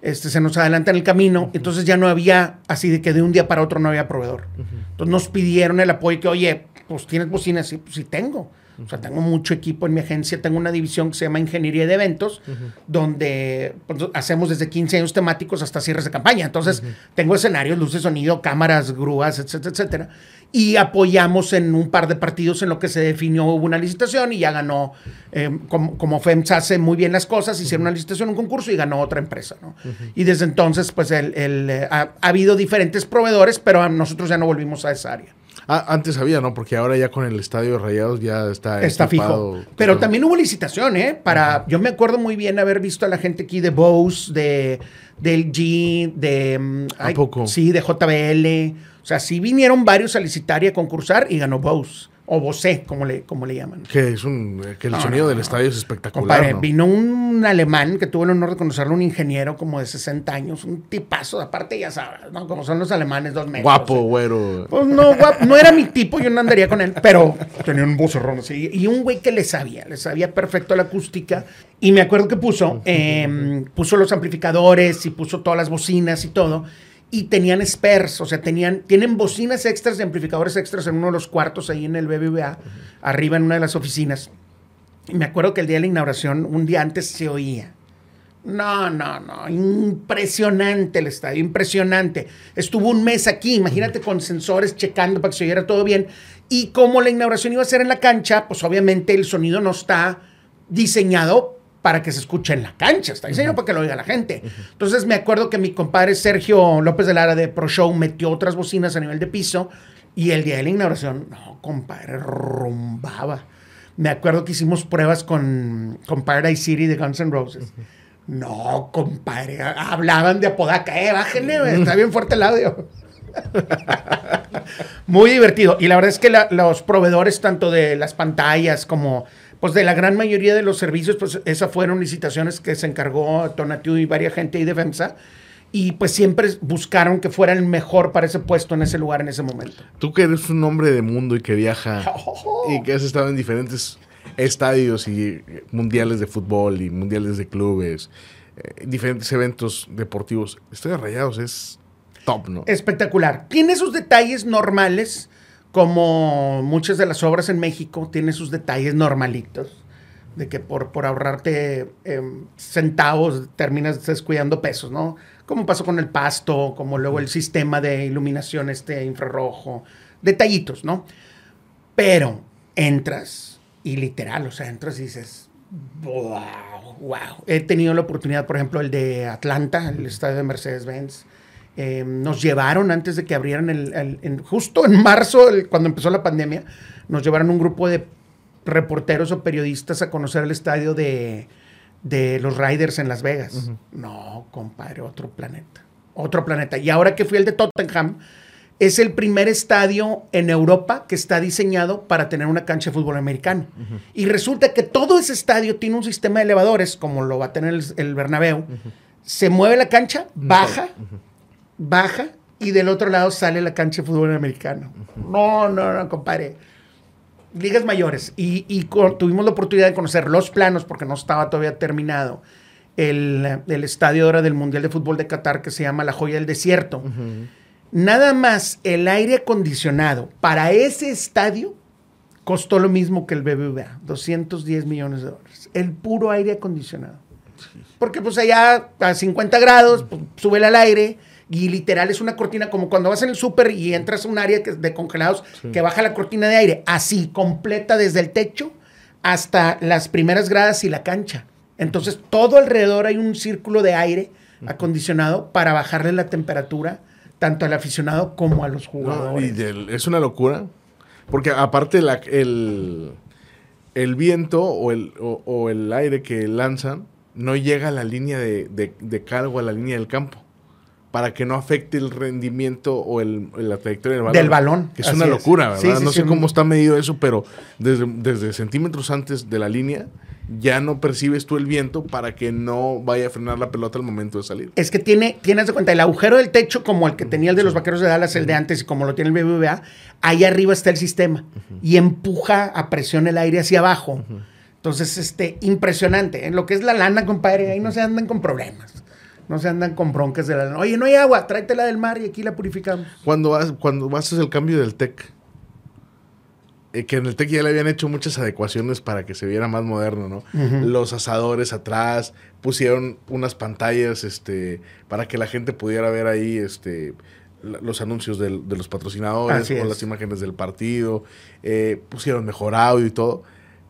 este, se nos adelanta en el camino. Entonces ya no había, así de que de un día para otro no había proveedor. Entonces nos pidieron el apoyo que, oye, pues tienes bocinas, sí, pues sí tengo. O sea, tengo mucho equipo en mi agencia. Tengo una división que se llama Ingeniería de Eventos, donde pues, hacemos desde 15 años temáticos hasta cierres de campaña. Entonces, tengo escenarios, luces, sonido, cámaras, grúas, etcétera, etcétera. Y apoyamos en un par de partidos en lo que se definió, hubo una licitación y ya ganó, eh, como, como FEMS hace muy bien las cosas, hicieron una licitación, un concurso y ganó otra empresa, ¿no? Y desde entonces, pues, el, el, eh, ha, ha habido diferentes proveedores, pero nosotros ya no volvimos a esa área. Ah, antes había, ¿no? Porque ahora ya con el estadio de Rayados ya está. Está fijo. Pero también hubo licitación, ¿eh? Para, yo me acuerdo muy bien haber visto a la gente aquí de Bose, de, del G, de... mm, ¿A poco? Sí, de JBL. O sea, sí vinieron varios a licitar y a concursar y ganó Bose. O Bose, como le, como le llaman. Que es un. Que el No, sonido no, del no. estadio es espectacular. Vino un alemán que tuvo el honor de conocerlo, un ingeniero como de 60 años, un tipazo, aparte ya sabes, ¿no? Como son los alemanes, dos metros. Guapo, ¿eh? güero. Pues no, guap- no era mi tipo, yo no andaría con él, pero tenía un vocerrón así. Y un güey que le sabía, le sabía perfecto la acústica. Y me acuerdo que puso, eh, puso los amplificadores y puso todas las bocinas y todo. Y tenían spares, o sea, tenían, tienen bocinas extras y amplificadores extras en uno de los cuartos ahí en el BBVA, arriba en una de las oficinas. Y me acuerdo que el día de la inauguración, un día antes se oía. No, no, no. Impresionante el estadio, impresionante. Estuvo un mes aquí, imagínate con sensores checando para que se oyera todo bien. Y como la inauguración iba a ser en la cancha, pues obviamente el sonido no está diseñado para que se escuche en la cancha, está diseñado para que lo oiga la gente. Entonces me acuerdo que mi compadre Sergio López de Lara de Pro Show metió otras bocinas a nivel de piso y el día de la inauguración, no, compadre, rumbaba. Me acuerdo que hicimos pruebas con, con Paradise City de Guns N' Roses. No, compadre, ha- hablaban de Apodaca, eh, bájenle, está bien fuerte el audio. Muy divertido. Y la verdad es que la- los proveedores, tanto de las pantallas como pues de la gran mayoría de los servicios, pues esas fueron licitaciones que se encargó Tonatiu y varias gente ahí de FEMSA. Y pues siempre buscaron que fuera el mejor para ese puesto en ese lugar en ese momento. Tú que eres un hombre de mundo y que viaja y que has estado en diferentes estadios y mundiales de fútbol y mundiales de clubes, eh, diferentes eventos deportivos, de Rayados es top, ¿no? Espectacular. Tiene sus detalles normales, como muchas de las obras en México, tiene sus detalles normalitos. De que por, por ahorrarte em, centavos terminas descuidando pesos, ¿no? Como pasó con el pasto, como luego el sistema de iluminación este infrarrojo. Detallitos, ¿no? Pero entras y literal, o sea, entras y dices, wow, wow. He tenido la oportunidad, por ejemplo, el de Atlanta, el estadio de Mercedes-Benz. Eh, nos llevaron antes de que abrieran el, el- justo en marzo, el- cuando empezó la pandemia, nos llevaron un grupo de reporteros o periodistas a conocer el estadio de, de los Riders en Las Vegas. No, compadre, otro planeta. Otro planeta. Y ahora que fui al de Tottenham, es el primer estadio en Europa que está diseñado para tener una cancha de fútbol americano. Y resulta que todo ese estadio tiene un sistema de elevadores, como lo va a tener el, el Bernabéu. Se mueve la cancha, baja, baja, y del otro lado sale la cancha de fútbol americano. No, no, no, compadre. Ligas mayores. Y, y tuvimos la oportunidad de conocer los planos, porque no estaba todavía terminado, el, el estadio ahora del Mundial de Fútbol de Qatar que se llama La Joya del Desierto. Nada más el aire acondicionado para ese estadio costó lo mismo que el BBVA, 210 millones de dólares. El puro aire acondicionado. Porque pues allá a 50 grados, pues, sube al aire y literal es una cortina como cuando vas en el súper y entras a un área que- de congelados que baja la cortina de aire, así, completa desde el techo hasta las primeras gradas y la cancha. Entonces todo alrededor hay un círculo de aire acondicionado para bajarle la temperatura tanto al aficionado como a los No, jugadores. y es una locura. Porque aparte la- el, el viento o el, o, o el aire que lanzan no llega a la línea de, de, de cargo, a la línea del campo. Para que no afecte el rendimiento o el, la trayectoria del balón. Del balón, Que es así una es. locura, ¿verdad? Sí, sí, no sí, sé cómo está medido eso, pero desde, desde centímetros antes de la línea ya no percibes tú el viento para que no vaya a frenar la pelota al momento de salir. Es que tiene, tienes de cuenta, el agujero del techo, como el que tenía el de los vaqueros de Dallas, el de antes, y como lo tiene el BBVA, ahí arriba está el sistema y empuja a presión el aire hacia abajo. Entonces, este, impresionante. En lo que es la lana, compadre, ahí no se andan con problemas. No se andan con broncas de la lana. Oye, no hay agua, tráetela del mar y aquí la purificamos. Cuando, vas, cuando haces el cambio del TEC, eh, que en el TEC ya le habían hecho muchas adecuaciones para que se viera más moderno, ¿no? Los asadores atrás, pusieron unas pantallas este, para que la gente pudiera ver ahí este, los anuncios del- de los patrocinadores Así o es. las imágenes del partido, eh, pusieron mejor audio y todo,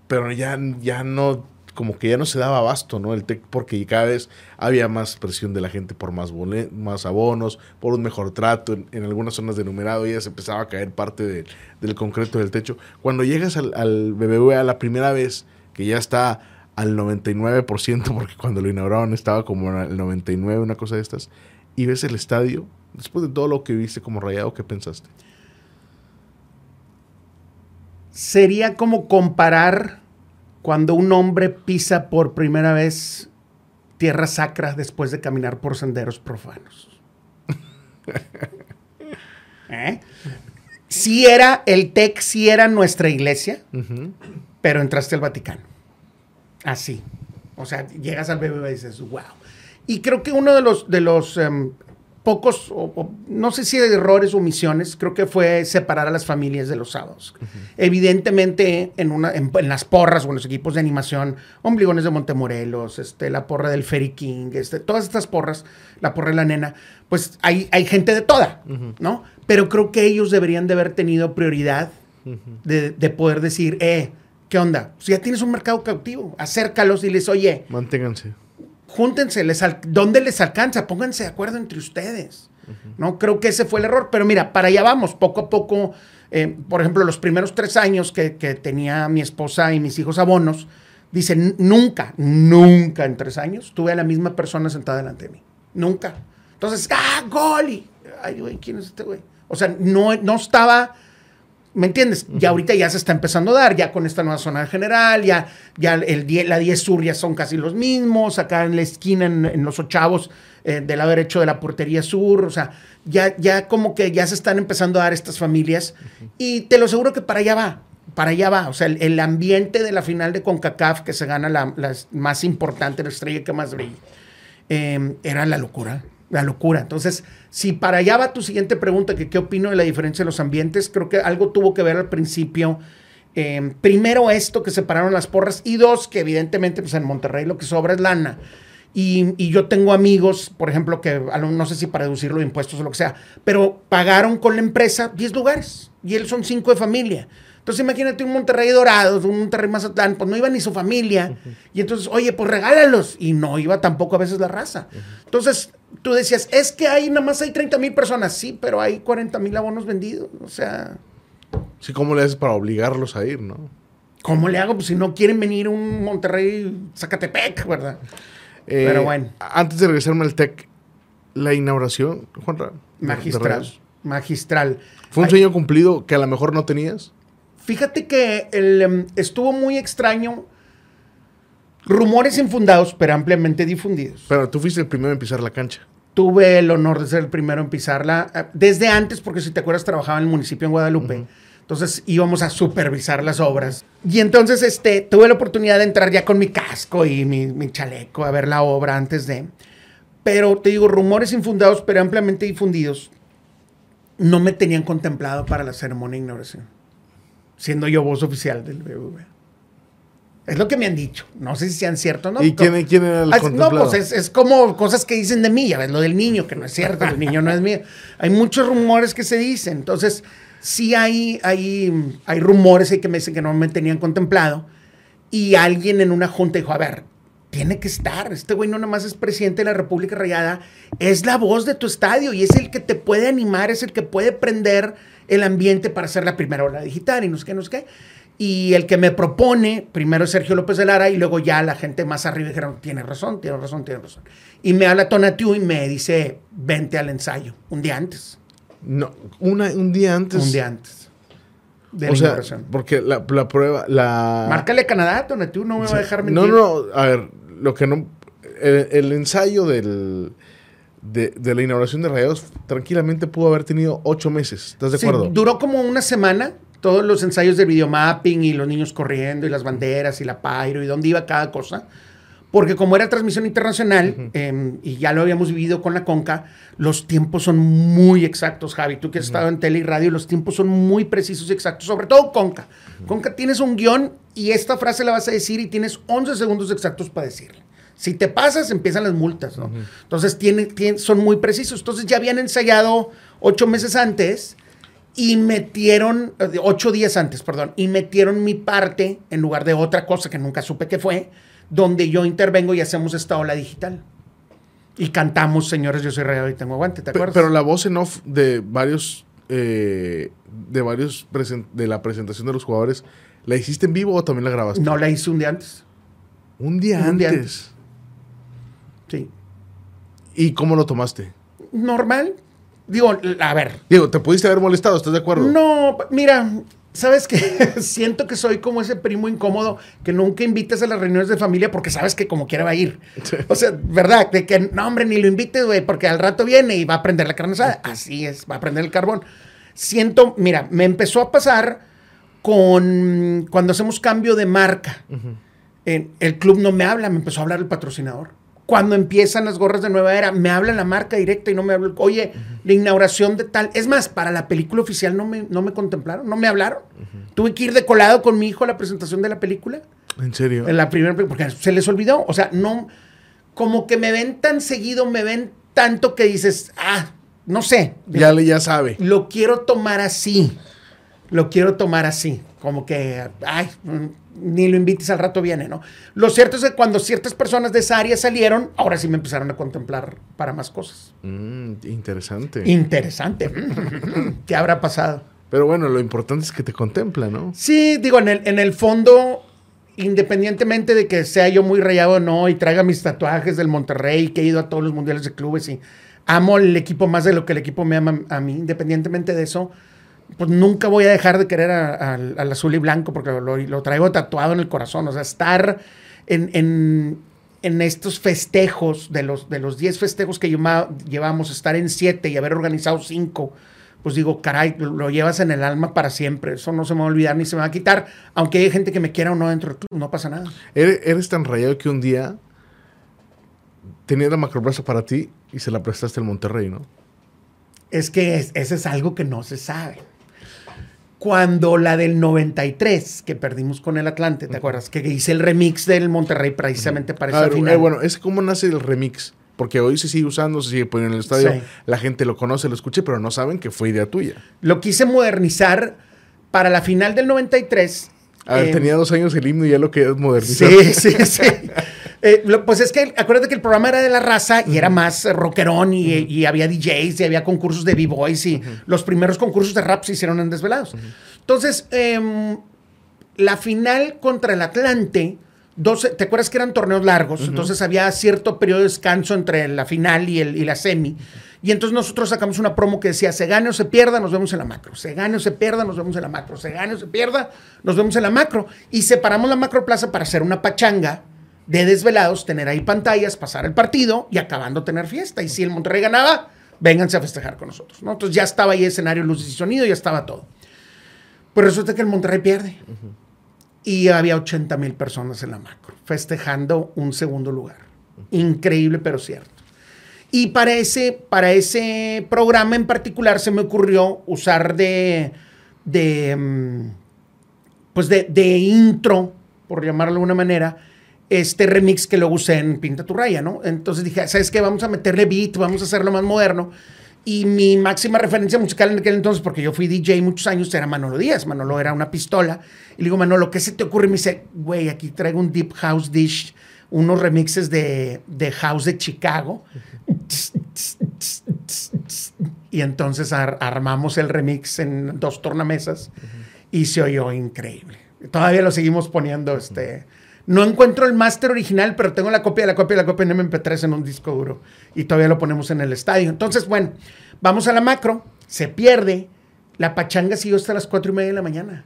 pero ya, ya no, como que ya no se daba abasto, ¿no? El TEC, porque cada vez había más presión de la gente por más, más abonos, por un mejor trato, en, algunas zonas de numerado ya se empezaba a caer parte de- del concreto del techo. Cuando llegas al, al BBVA la primera vez, que ya está al 99%, porque cuando lo inauguraron estaba como al 99%, una cosa de estas, y ves el estadio, después de todo lo que viste como rayado, ¿qué pensaste? Sería como comparar cuando un hombre pisa por primera vez tierra sacra después de caminar por senderos profanos. ¿Eh? Sí era, el TEC sí era nuestra iglesia, pero entraste al Vaticano. Así. O sea, llegas al BBVA y dices, wow. Y creo que uno de los, de los em, pocos, o- o no sé si errores o omisiones, creo que fue separar a las familias de los sábados. Evidentemente, en, una, en, en las porras o en los equipos de animación, Ombligones de Montemorelos, este, la porra del Ferry King, este, todas estas porras, la porra de la nena, pues hay, hay gente de toda, ¿no? Pero creo que ellos deberían de haber tenido prioridad de, de poder decir, eh, ¿qué onda? Si ya tienes un mercado cautivo, acércalos y les, oye, Manténganse. Júntense, les al- ¿dónde les alcanza? Pónganse de acuerdo entre ustedes. ¿no? Creo que ese fue el error. Pero mira, para allá vamos, poco a poco. eh, por ejemplo, los primeros tres años que, que tenía mi esposa y mis hijos abonos, dicen, nunca, nunca en tres años tuve a la misma persona sentada delante de mí. Nunca. Entonces, ¡ah, gol! Y, ay, güey, ¿quién es este güey? O sea, no, no estaba... ¿Me entiendes? Ya ahorita ya se está empezando a dar, ya con esta nueva zona general, ya, ya el 10 la 10 sur ya son casi los mismos, acá en la esquina, en, en los ochavos, eh, del lado derecho de la portería sur, o sea, ya, ya como que ya se están empezando a dar estas familias. Y te lo aseguro que para allá va, para allá va, o sea, el, el ambiente de la final de CONCACAF que se gana la, la más importante, la estrella que más brilla, eh, era la locura, la locura. Entonces, si para allá va tu siguiente pregunta, que qué opino de la diferencia de los ambientes, creo que algo tuvo que ver al principio. eh, primero esto que separaron las porras y dos que evidentemente pues en Monterrey lo que sobra es lana. Y, y yo tengo amigos, por ejemplo, que no sé si para deducirlo de impuestos o lo que sea, pero pagaron con la empresa 10 lugares y él son 5 de familia. Entonces imagínate un Monterrey Dorados, un Monterrey Mazatlán, pues no iba ni su familia. Y entonces, oye, pues regálalos. Y no iba tampoco a veces la raza. Entonces tú decías, es que hay nada más hay 30 mil personas. Sí, pero hay 40 mil abonos vendidos. O sea, Sí, ¿cómo le haces para obligarlos a ir, no? ¿cómo le hago? Pues si no quieren venir un Monterrey Zacatepec, ¿verdad? Eh, Pero bueno. Antes de regresarme al TEC, la inauguración, Juanra. Magistral. Magistral. ¿Fue un sueño cumplido que a lo mejor no tenías? Fíjate que el, em, estuvo muy extraño. Rumores infundados, pero ampliamente difundidos. Pero tú fuiste el primero en pisar la cancha. Tuve el honor de ser el primero en pisarla eh, desde antes, porque si te acuerdas, trabajaba en el municipio en Guadalupe. Entonces íbamos a supervisar las obras. Y entonces este, tuve la oportunidad de entrar ya con mi casco y mi, mi chaleco a ver la obra antes de. Pero te digo, rumores infundados, pero ampliamente difundidos, no me tenían contemplado para la ceremonia de inauguración, siendo yo voz oficial del BBVA. Es lo que me han dicho. No sé si sean ciertos o no. ¿Y quién, quién era el contemplado? No, pues es, es como cosas que dicen de mí, ya ves, lo del niño, que no es cierto, el niño no es mío. Hay muchos rumores que se dicen, entonces sí hay, hay, hay rumores ahí que me dicen que no me tenían contemplado y alguien en una junta dijo, a ver, tiene que estar, este güey no nomás es presidente de la República Rayada, es la voz de tu estadio y es el que te puede animar, es el que puede prender el ambiente para hacer la primera ola digital y no sé qué, no sé qué. Y el que me propone, primero es Sergio López de Lara y luego ya la gente más arriba dijeron, tiene razón, tiene razón, tiene razón. Y me habla Tonatiu y me dice, vente al ensayo, un día antes, No, una, un día antes. un día antes. De o la sea, inauguración. porque la, la prueba, la... Márcale Canadá, Tonatiu no me va a dejar mentir. No, no, a ver, lo que no... El, el ensayo del, de, de la inauguración de Rayados tranquilamente pudo haber tenido ocho meses. ¿Estás de Sí, acuerdo? duró como una semana, todos los ensayos de videomapping y los niños corriendo y las banderas y la pyro y dónde iba cada cosa. porque como era transmisión internacional em, y ya lo habíamos vivido con la Conca, los tiempos son muy exactos, Javi. Tú que has estado en tele y radio, los tiempos son muy precisos y exactos, sobre todo Conca. Conca tienes un guion y esta frase la vas a decir y tienes 11 segundos exactos para decirla. Si te pasas, empiezan las multas, ¿no? Entonces tiene, tiene- son muy precisos. Entonces ya habían ensayado ocho meses antes y metieron, eh, ocho días antes, perdón, y metieron mi parte en lugar de otra cosa que nunca supe qué fue, donde yo intervengo y hacemos esta ola digital. Y cantamos, señores, yo soy real y tengo guante, ¿te acuerdas? Pero la voz en off de varios, eh, de varios de la presentación de los jugadores, ¿la hiciste en vivo o también la grabaste? no la hice un día antes. Un día Un día antes. Sí. ¿Y cómo lo tomaste? Normal. Digo, a ver, Diego, ¿te pudiste haber molestado? ¿Estás de acuerdo? No, mira, ¿sabes qué? Siento que soy como ese primo incómodo que nunca invitas a las reuniones de familia porque sabes que como quiera va a ir. O sea, ¿verdad? De que, no, hombre, ni lo invites, güey, porque al rato viene y va a prender la carne asada. Así es, va a prender el carbón. Siento, mira, me empezó a pasar con cuando hacemos cambio de marca. En- el club no me habla, me empezó a hablar el patrocinador. Cuando empiezan las gorras de nueva era, me habla la marca directa y no me habla. Oye, la inauguración de tal. Es más, para la película oficial no me, no me contemplaron, no me hablaron. Tuve que ir de colado con mi hijo a la presentación de la película. ¿En serio? En la primera, porque se les olvidó. O sea, no. Como que me ven tan seguido, me ven tanto que dices, ah, no sé. Ya, le- ya sabe. Lo quiero tomar así. Lo quiero tomar así. Como que, ay, mm, ni lo invites al rato viene, ¿no? Lo cierto es que cuando ciertas personas de esa área salieron, ahora sí me empezaron a contemplar para más cosas. Mm, interesante. Interesante. ¿Qué habrá pasado? Pero bueno, lo importante es que te contempla, ¿no? Sí, digo, en el, en el fondo, independientemente de que sea yo muy rayado o no y traiga mis tatuajes del Monterrey, que he ido a todos los mundiales de clubes y amo el equipo más de lo que el equipo me ama a mí, independientemente de eso, pues nunca voy a dejar de querer al- azul y blanco porque lo, lo traigo tatuado en el corazón. O sea, estar en, en- en estos festejos, de los, de los 10 festejos que lleva- llevamos, estar en 7 y haber organizado 5, pues digo, caray, lo, lo llevas en el alma para siempre. Eso no se me va a olvidar ni se me va a quitar. Aunque hay gente que me quiera o no dentro del club, no pasa nada. Eres, eres tan rayado que un día tenías la macroplaza para ti y se la prestaste al Monterrey, ¿no? Es que es- ese es algo que no se sabe. Cuando la del 93, que perdimos con el Atlante, ¿te acuerdas? Que hice el remix del Monterrey precisamente para esa ver, final. eh, bueno, es cómo nace el remix. Porque hoy se sigue usando, se sigue poniendo en el estadio. Sí. La gente lo conoce, lo escucha, pero no saben que fue idea tuya. Lo quise modernizar para la final del 93. A ver, eh, tenía dos años el himno y ya lo querías modernizar. Sí, sí, sí. Eh, lo- pues es que acuérdate que el programa era de la raza y era más eh, rockerón y, y había DJs y había concursos de B-Boys y los primeros concursos de rap se hicieron en Desvelados. Entonces, em, la final contra el Atlante, 12, ¿te acuerdas que eran torneos largos? Entonces había cierto periodo de descanso entre la final y, el, y la semi. Y entonces nosotros sacamos una promo que decía, se gane o se pierda, nos vemos en la macro. Se gane o se pierda, nos vemos en la macro. Se gane o se pierda, nos vemos en la macro. Y separamos la macro plaza para hacer una pachanga de desvelados, tener ahí pantallas, pasar el partido y acabando tener fiesta. Y si el Monterrey ganaba, vénganse a festejar con nosotros. ¿no? Entonces ya estaba ahí escenario, luces y sonido, ya estaba todo. Pues resulta que el Monterrey pierde. Y había 80 mil personas en la macro, festejando un segundo lugar. Increíble, pero cierto. Y para ese, para ese programa en particular se me ocurrió usar de, de mm, pues de, de intro, por llamarlo de alguna manera, este remix que luego usé en Pinta tu Raya, ¿no? Entonces dije, ¿sabes qué? Vamos a meterle beat, vamos a hacerlo más moderno. Y mi máxima referencia musical en aquel entonces, porque yo fui DJ muchos años, era Manolo Díaz. Manolo era una pistola. Y le digo, Manolo, ¿qué se te ocurre? Y me dice, güey, aquí traigo un Deep House Dish, unos remixes de, de House de Chicago. Y entonces ar- armamos el remix en dos tornamesas y se oyó increíble. Todavía lo seguimos poniendo, este... No encuentro el máster original, pero tengo la copia de la copia de la copia en MP3 en un disco duro. Y todavía lo ponemos en el estadio. Entonces, bueno, vamos a la macro, se pierde, la pachanga siguió hasta las cuatro y media de la mañana.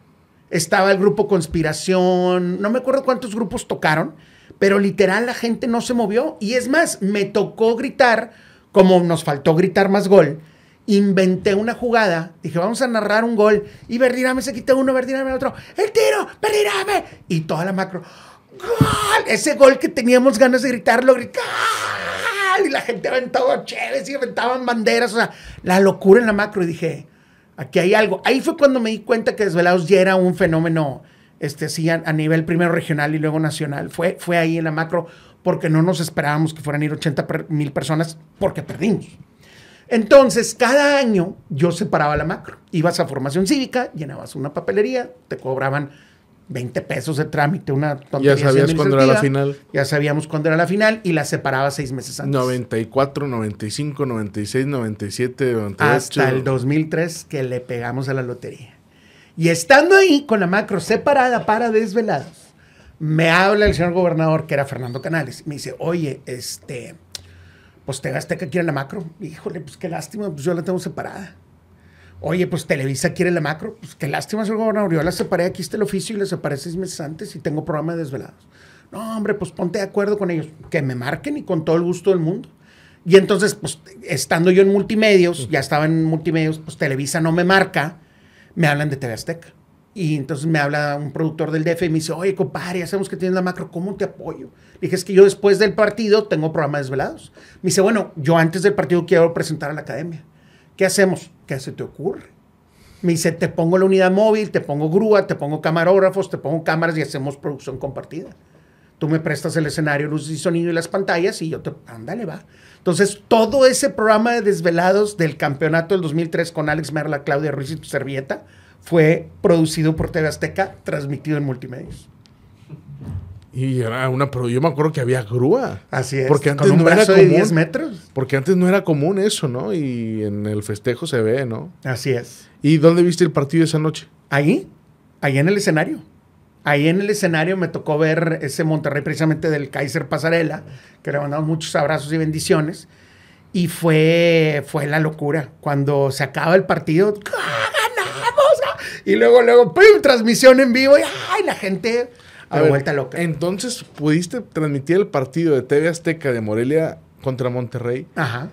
Estaba el grupo Conspiración, no me acuerdo cuántos grupos tocaron, pero literal la gente no se movió. Y es más, me tocó gritar, como nos faltó gritar más gol, inventé una jugada, dije, vamos a narrar un gol, y Verdirame se quita uno, Verdirame otro, el tiro, Verdirame, y toda la macro, ¡Gol! Ese gol que teníamos ganas de gritarlo, gritar. Y la gente aventaba chéves y aventaban banderas. O sea, la locura en la macro. Y dije, aquí hay algo. Ahí fue cuando me di cuenta que Desvelados ya era un fenómeno, este, sí, a, nivel primero regional y luego nacional. Fue, fue ahí en la macro porque no nos esperábamos que fueran ir 80 per- mil personas porque perdimos. Entonces, cada año yo separaba la macro. Ibas a formación cívica, llenabas una papelería, te cobraban 20 pesos de trámite, una tontería Ya sabías cuándo era la final. Ya sabíamos cuándo era la final y la separaba seis meses antes. 94, 95, 96, 97, 98. Hasta el 2003 que le pegamos a la lotería. Y estando ahí con la macro separada para desvelados, me habla el señor gobernador, que era Fernando Canales, y me dice, oye, este, pues te Azteca quiere la macro. Híjole, pues qué lástima, pues yo la tengo separada. Oye, pues Televisa quiere la macro. Pues qué lástima, señor gobernador. Yo la separé, aquí está el oficio y la separé seis meses antes y tengo programa de desvelados. No, hombre, pues ponte de acuerdo con ellos. Que me marquen y con todo el gusto del mundo. Y entonces, pues, estando yo en multimedios, ya estaba en multimedios, pues Televisa no me marca, me hablan de TV Azteca. Y entonces me habla un productor del DF y me dice, oye, compadre, ya sabemos que tienes la macro, ¿cómo te apoyo? Le dije, es que yo después del partido tengo programa de desvelados. Me dice, bueno, yo antes del partido quiero presentar a la academia. ¿Qué hacemos? ¿Qué se te ocurre? Me dice, te pongo la unidad móvil, te pongo grúa, te pongo camarógrafos, te pongo cámaras y hacemos producción compartida. Tú me prestas el escenario, luces y sonido y las pantallas y yo te... Ándale, va. Entonces, todo ese programa de desvelados del campeonato del 2003 con Alex Merla, Claudia Ruiz y tu servieta fue producido por TV Azteca, transmitido en multimedios. Y era una, pero yo me acuerdo que había grúa. Así es. Porque antes con un no era brazo de común. 10 metros. Porque antes no era común eso, ¿no? Y en el festejo se ve, ¿no? Así es. ¿Y dónde viste el partido esa noche? Ahí, ahí en el escenario. Ahí en el escenario me tocó ver ese Monterrey precisamente del Kaiser Pasarela, que le mandamos muchos abrazos y bendiciones. Y fue, fue la locura. Cuando se acaba el partido, ¡ah, ¡ganamos! ¡Ah! Y luego, luego, ¡pum! transmisión en vivo y ¡ay! la gente A ver, vuelta loca. Entonces, ¿pudiste transmitir el partido de TV Azteca de Morelia contra Monterrey Ajá,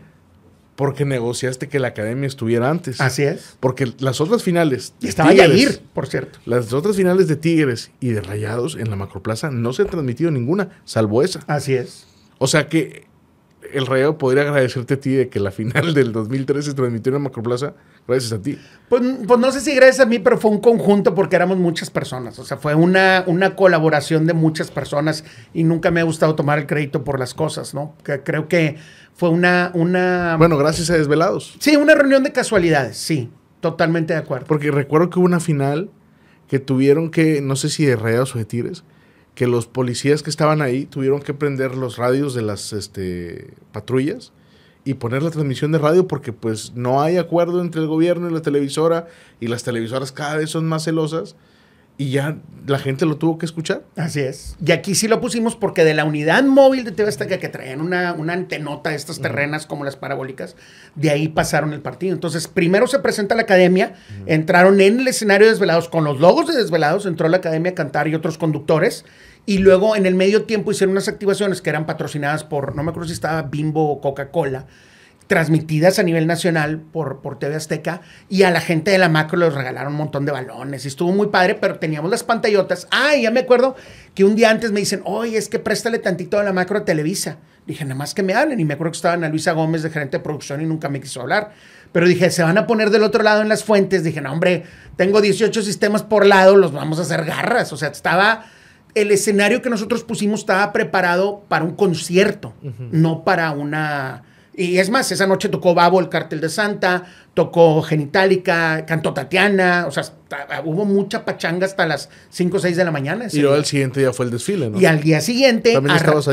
porque negociaste que la academia estuviera antes? así es. Porque las otras finales. Y estaba Tigres, Yair, por cierto. Las otras finales de Tigres y de Rayados en la Macroplaza no se han transmitido ninguna, salvo esa. Así es. O sea que el Rayado podría agradecerte a ti de que la final del 2013 se transmitió en la Macroplaza gracias a ti. Pues, pues no sé si gracias a mí, pero fue un conjunto porque éramos muchas personas. O sea, fue una, una colaboración de muchas personas y nunca me ha gustado tomar el crédito por las cosas, ¿no? Que creo que fue una, una... Bueno, gracias a Desvelados. sí, una reunión de casualidades, sí, totalmente de acuerdo. Porque recuerdo que hubo una final que tuvieron que, no sé si de Rayados o de Tigres, que los policías que estaban ahí tuvieron que prender los radios de las este, patrullas y poner la transmisión de radio porque pues no hay acuerdo entre el gobierno y la televisora y las televisoras cada vez son más celosas y ya la gente lo tuvo que escuchar. Así es. Y aquí sí lo pusimos porque de la unidad móvil de TV Azteca que traían una, una antenota de estas terrenas como las parabólicas, de ahí pasaron el partido. Entonces, primero se presenta la academia, entraron en el escenario de Desvelados con los logos de Desvelados, entró la academia a cantar y otros conductores. Y luego en el medio tiempo hicieron unas activaciones que eran patrocinadas por, no me acuerdo si estaba Bimbo o Coca-Cola, transmitidas a nivel nacional por, por TV Azteca y a la gente de la macro les regalaron un montón de balones y estuvo muy padre, pero teníamos las pantallotas. Ah, y ya me acuerdo que un día antes me dicen, oye, es que préstale tantito de la macro a Televisa. Dije, nada más que me hablen y me acuerdo que estaba Ana Luisa Gómez de gerente de producción y nunca me quiso hablar. Pero dije, se van a poner del otro lado en las fuentes. Dije, no, hombre, tengo 18 sistemas por lado, los vamos a hacer garras. O sea, estaba el escenario que nosotros pusimos estaba preparado para un concierto, no para una... Y es más, esa noche tocó Babo, el Cartel de Santa, tocó Genitalica, cantó Tatiana, o sea, hasta- hubo mucha pachanga hasta las 5 o 6 de la mañana. Y luego al siguiente ya fue el desfile, ¿no? Y al día siguiente,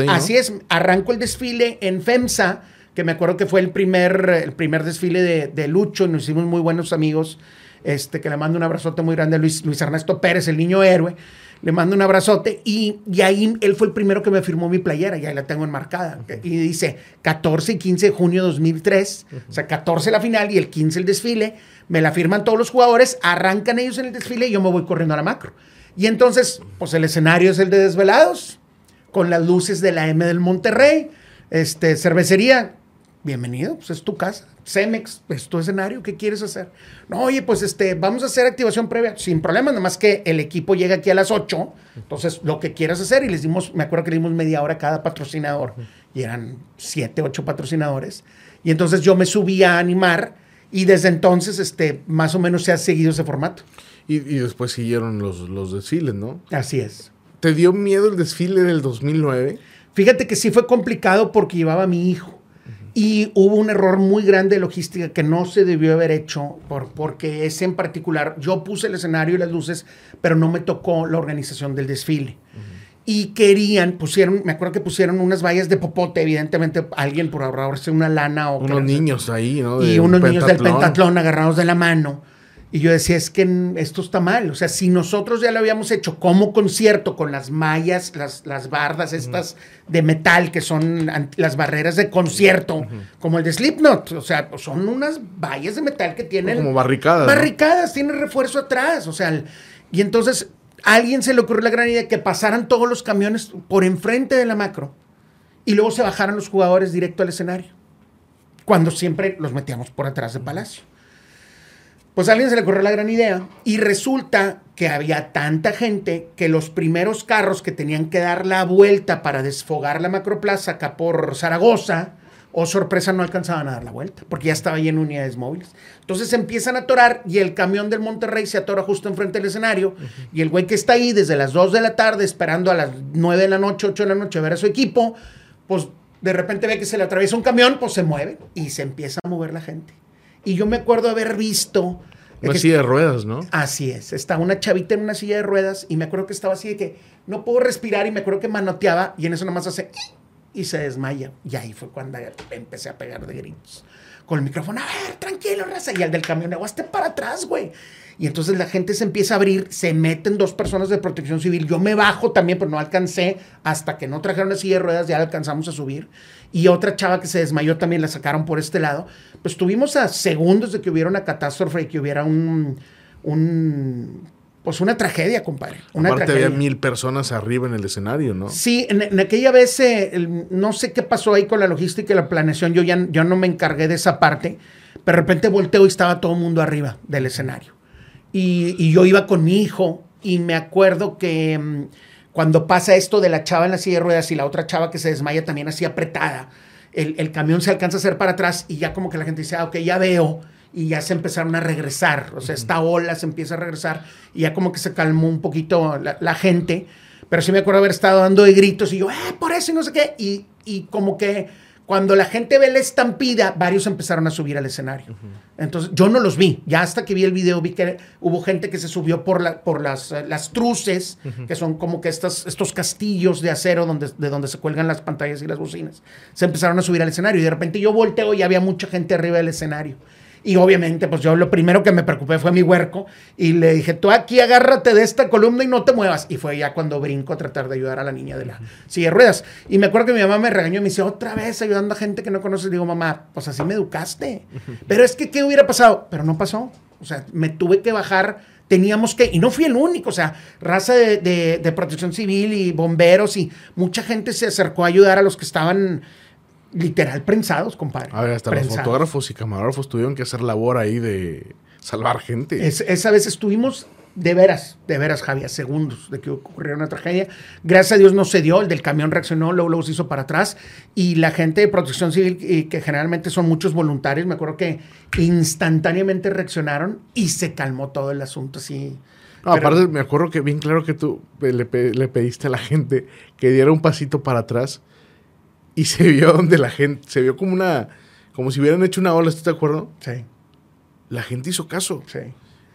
así es, arranco el desfile en FEMSA, que me acuerdo que fue el primer, el primer desfile de, de Lucho, y nos hicimos muy buenos amigos, este, que le mando un abrazote muy grande a Luis, Luis Ernesto Pérez, el niño héroe, le mando un abrazote, y, y ahí él fue el primero que me firmó mi playera, y ahí la tengo enmarcada, y dice 14 y 15 de junio de 2003, o sea, 14 la final y el 15 el desfile, me la firman todos los jugadores, arrancan ellos en el desfile y yo me voy corriendo a la macro. Y entonces, pues el escenario es el de Desvelados, con las luces de la M del Monterrey, este, cervecería, bienvenido, pues es tu casa. Cemex, es tu escenario, ¿qué quieres hacer? No, oye, pues este, vamos a hacer activación previa, sin problema, nada más que el equipo llega aquí a las 8, entonces lo que quieras hacer, y les dimos, me acuerdo que le dimos media hora a cada patrocinador, y eran 7, 8 patrocinadores, y entonces yo me subí a animar, y desde entonces, este, más o menos se ha seguido ese formato. Y, y después siguieron los, los desfiles, ¿no? Así es. ¿Te dio miedo el desfile del 2009? Fíjate que sí fue complicado porque llevaba a mi hijo. Y hubo un error muy grande de logística que no se debió haber hecho, por, porque ese en particular, yo puse el escenario y las luces, pero no me tocó la organización del desfile. Y querían, pusieron, me acuerdo que pusieron unas vallas de popote, evidentemente alguien por ahorrarse una lana o... Unos niños ahí, ¿no? y unos un niños del pentatlón agarrados de la mano. Y yo decía, es que esto está mal. O sea, si nosotros ya lo habíamos hecho como concierto con las mallas, las, las bardas estas de metal que son las barreras de concierto, como el de Slipknot. O sea, pues son unas vallas de metal que tienen... Como barricadas. ¿no? Barricadas, tiene refuerzo atrás. O sea, el- y entonces a alguien se le ocurrió la gran idea que pasaran todos los camiones por enfrente de la macro y luego se bajaran los jugadores directo al escenario. Cuando siempre los metíamos por atrás de Palacio. Pues a alguien se le ocurrió la gran idea y resulta que había tanta gente que los primeros carros que tenían que dar la vuelta para desfogar la macroplaza acá por Zaragoza, o sorpresa, no alcanzaban a dar la vuelta porque ya estaba lleno de unidades móviles. Entonces se empiezan a atorar y el camión del Monterrey se atora justo enfrente del escenario y el güey que está ahí desde las 2 de la tarde esperando a las 9 de la noche, 8 de la noche a ver a su equipo, pues de repente ve que se le atraviesa un camión, pues se mueve y se empieza a mover la gente. Y yo me acuerdo haber visto... Una que- silla de ruedas, ¿no? Así es, estaba una chavita en una silla de ruedas y me acuerdo que estaba así de que no puedo respirar y me acuerdo que manoteaba y en eso nomás hace y se desmaya. Y ahí fue cuando empecé a pegar de gritos. Con el micrófono, a ver, tranquilo, raza. Y al del camión, aguaste para atrás, güey. Y entonces la gente se empieza a abrir, se meten dos personas de protección civil. Yo me bajo también, pero no alcancé. Hasta que no trajeron la silla de ruedas, ya alcanzamos a subir. Y otra chava que se desmayó también la sacaron por este lado. Pues estuvimos a segundos de que hubiera una catástrofe y que hubiera un. un pues una tragedia, compadre. Una Aparte tragedia. había mil personas arriba en el escenario, ¿no? Sí, en, en aquella vez, eh, el- no sé qué pasó ahí con la logística y la planeación, yo ya yo no me encargué de esa parte, pero de repente volteo y estaba todo el mundo arriba del escenario. Y, y yo iba con mi hijo y me acuerdo que mm, cuando pasa esto de la chava en la silla de ruedas y la otra chava que se desmaya también así apretada, el, el camión se alcanza a hacer para atrás y ya como que la gente dice, ah, ok, ya veo. Y ya se empezaron a regresar, o sea, esta ola se empieza a regresar y ya como que se calmó un poquito la, la gente. Pero sí me acuerdo haber estado dando de gritos y yo, eh, por eso y no sé qué. Y, y como que cuando la gente ve la estampida, varios empezaron a subir al escenario. Entonces, yo no los vi. Ya hasta que vi el video, vi que hubo gente que se subió por, la, por las, eh, las truces, que son como que estas, estos castillos de acero donde, de donde se cuelgan las pantallas y las bocinas. Se empezaron a subir al escenario y de repente yo volteo y había mucha gente arriba del escenario. Y obviamente, pues yo lo primero que me preocupé fue mi huerco y le dije, tú aquí agárrate de esta columna y no te muevas. Y fue ya cuando brinco a tratar de ayudar a la niña de la silla de ruedas. Y me acuerdo que mi mamá me regañó y me dice, otra vez ayudando a gente que no conoces. Digo, mamá, pues así me educaste. Pero es que, ¿qué hubiera pasado? Pero no pasó. O sea, me tuve que bajar. Teníamos que, y no fui el único, o sea, raza de, de- de protección civil y bomberos y mucha gente se acercó a ayudar a los que estaban literal prensados, compadre. A ver, hasta los fotógrafos y camarógrafos tuvieron que hacer labor ahí de salvar gente. Es- esa vez estuvimos de veras, de veras, Javier, segundos de que ocurriera una tragedia. Gracias a Dios no se dio, el del camión reaccionó, luego, luego se hizo para atrás. Y la gente de protección civil, y que generalmente son muchos voluntarios, me acuerdo que instantáneamente reaccionaron y se calmó todo el asunto así. No, Pero- aparte, me acuerdo que bien claro que tú eh, le pediste a la gente que diera un pasito para atrás y se vio donde la gente, se vio como una, como si hubieran hecho una ola, ¿estás de acuerdo? Sí, La gente hizo caso. sí.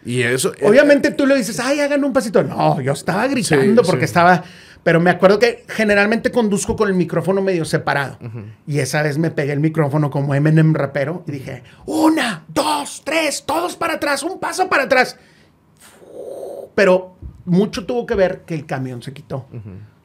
Y eso... eh, Obviamente tú le dices, ay, hagan un pasito. No, yo estaba gritando Sí, porque sí. estaba. Pero me acuerdo que generalmente conduzco con el micrófono medio separado. Y esa vez me pegué el micrófono como Eminem rapero y dije, una, dos, tres, todos para atrás, un paso para atrás. Pero mucho tuvo que ver que el camión se quitó.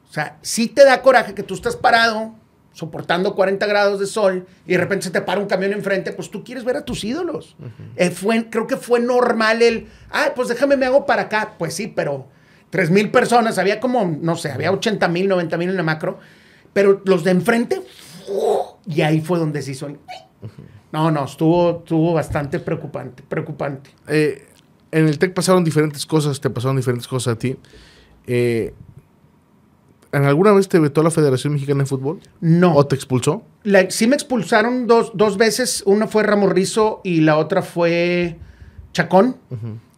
O sea, sí te da coraje que tú estás parado, soportando 40 grados de sol, y de repente se te para un camión enfrente, pues tú quieres ver a tus ídolos. Eh, fue, creo que fue normal el, ah, pues déjame, me hago para acá. Pues sí, pero 3 mil personas, había como, no sé, había 80 mil, 90 mil en la macro, pero los de enfrente, y ahí fue donde se hizo el, No, no, estuvo, estuvo bastante preocupante, preocupante. Eh, en el TEC pasaron diferentes cosas, te pasaron diferentes cosas a ti. Eh, ¿En alguna vez te vetó la Federación Mexicana de Fútbol? No. ¿O te expulsó? La- sí me expulsaron dos, dos veces. Una fue Ramos Rizo y la otra fue Chacón.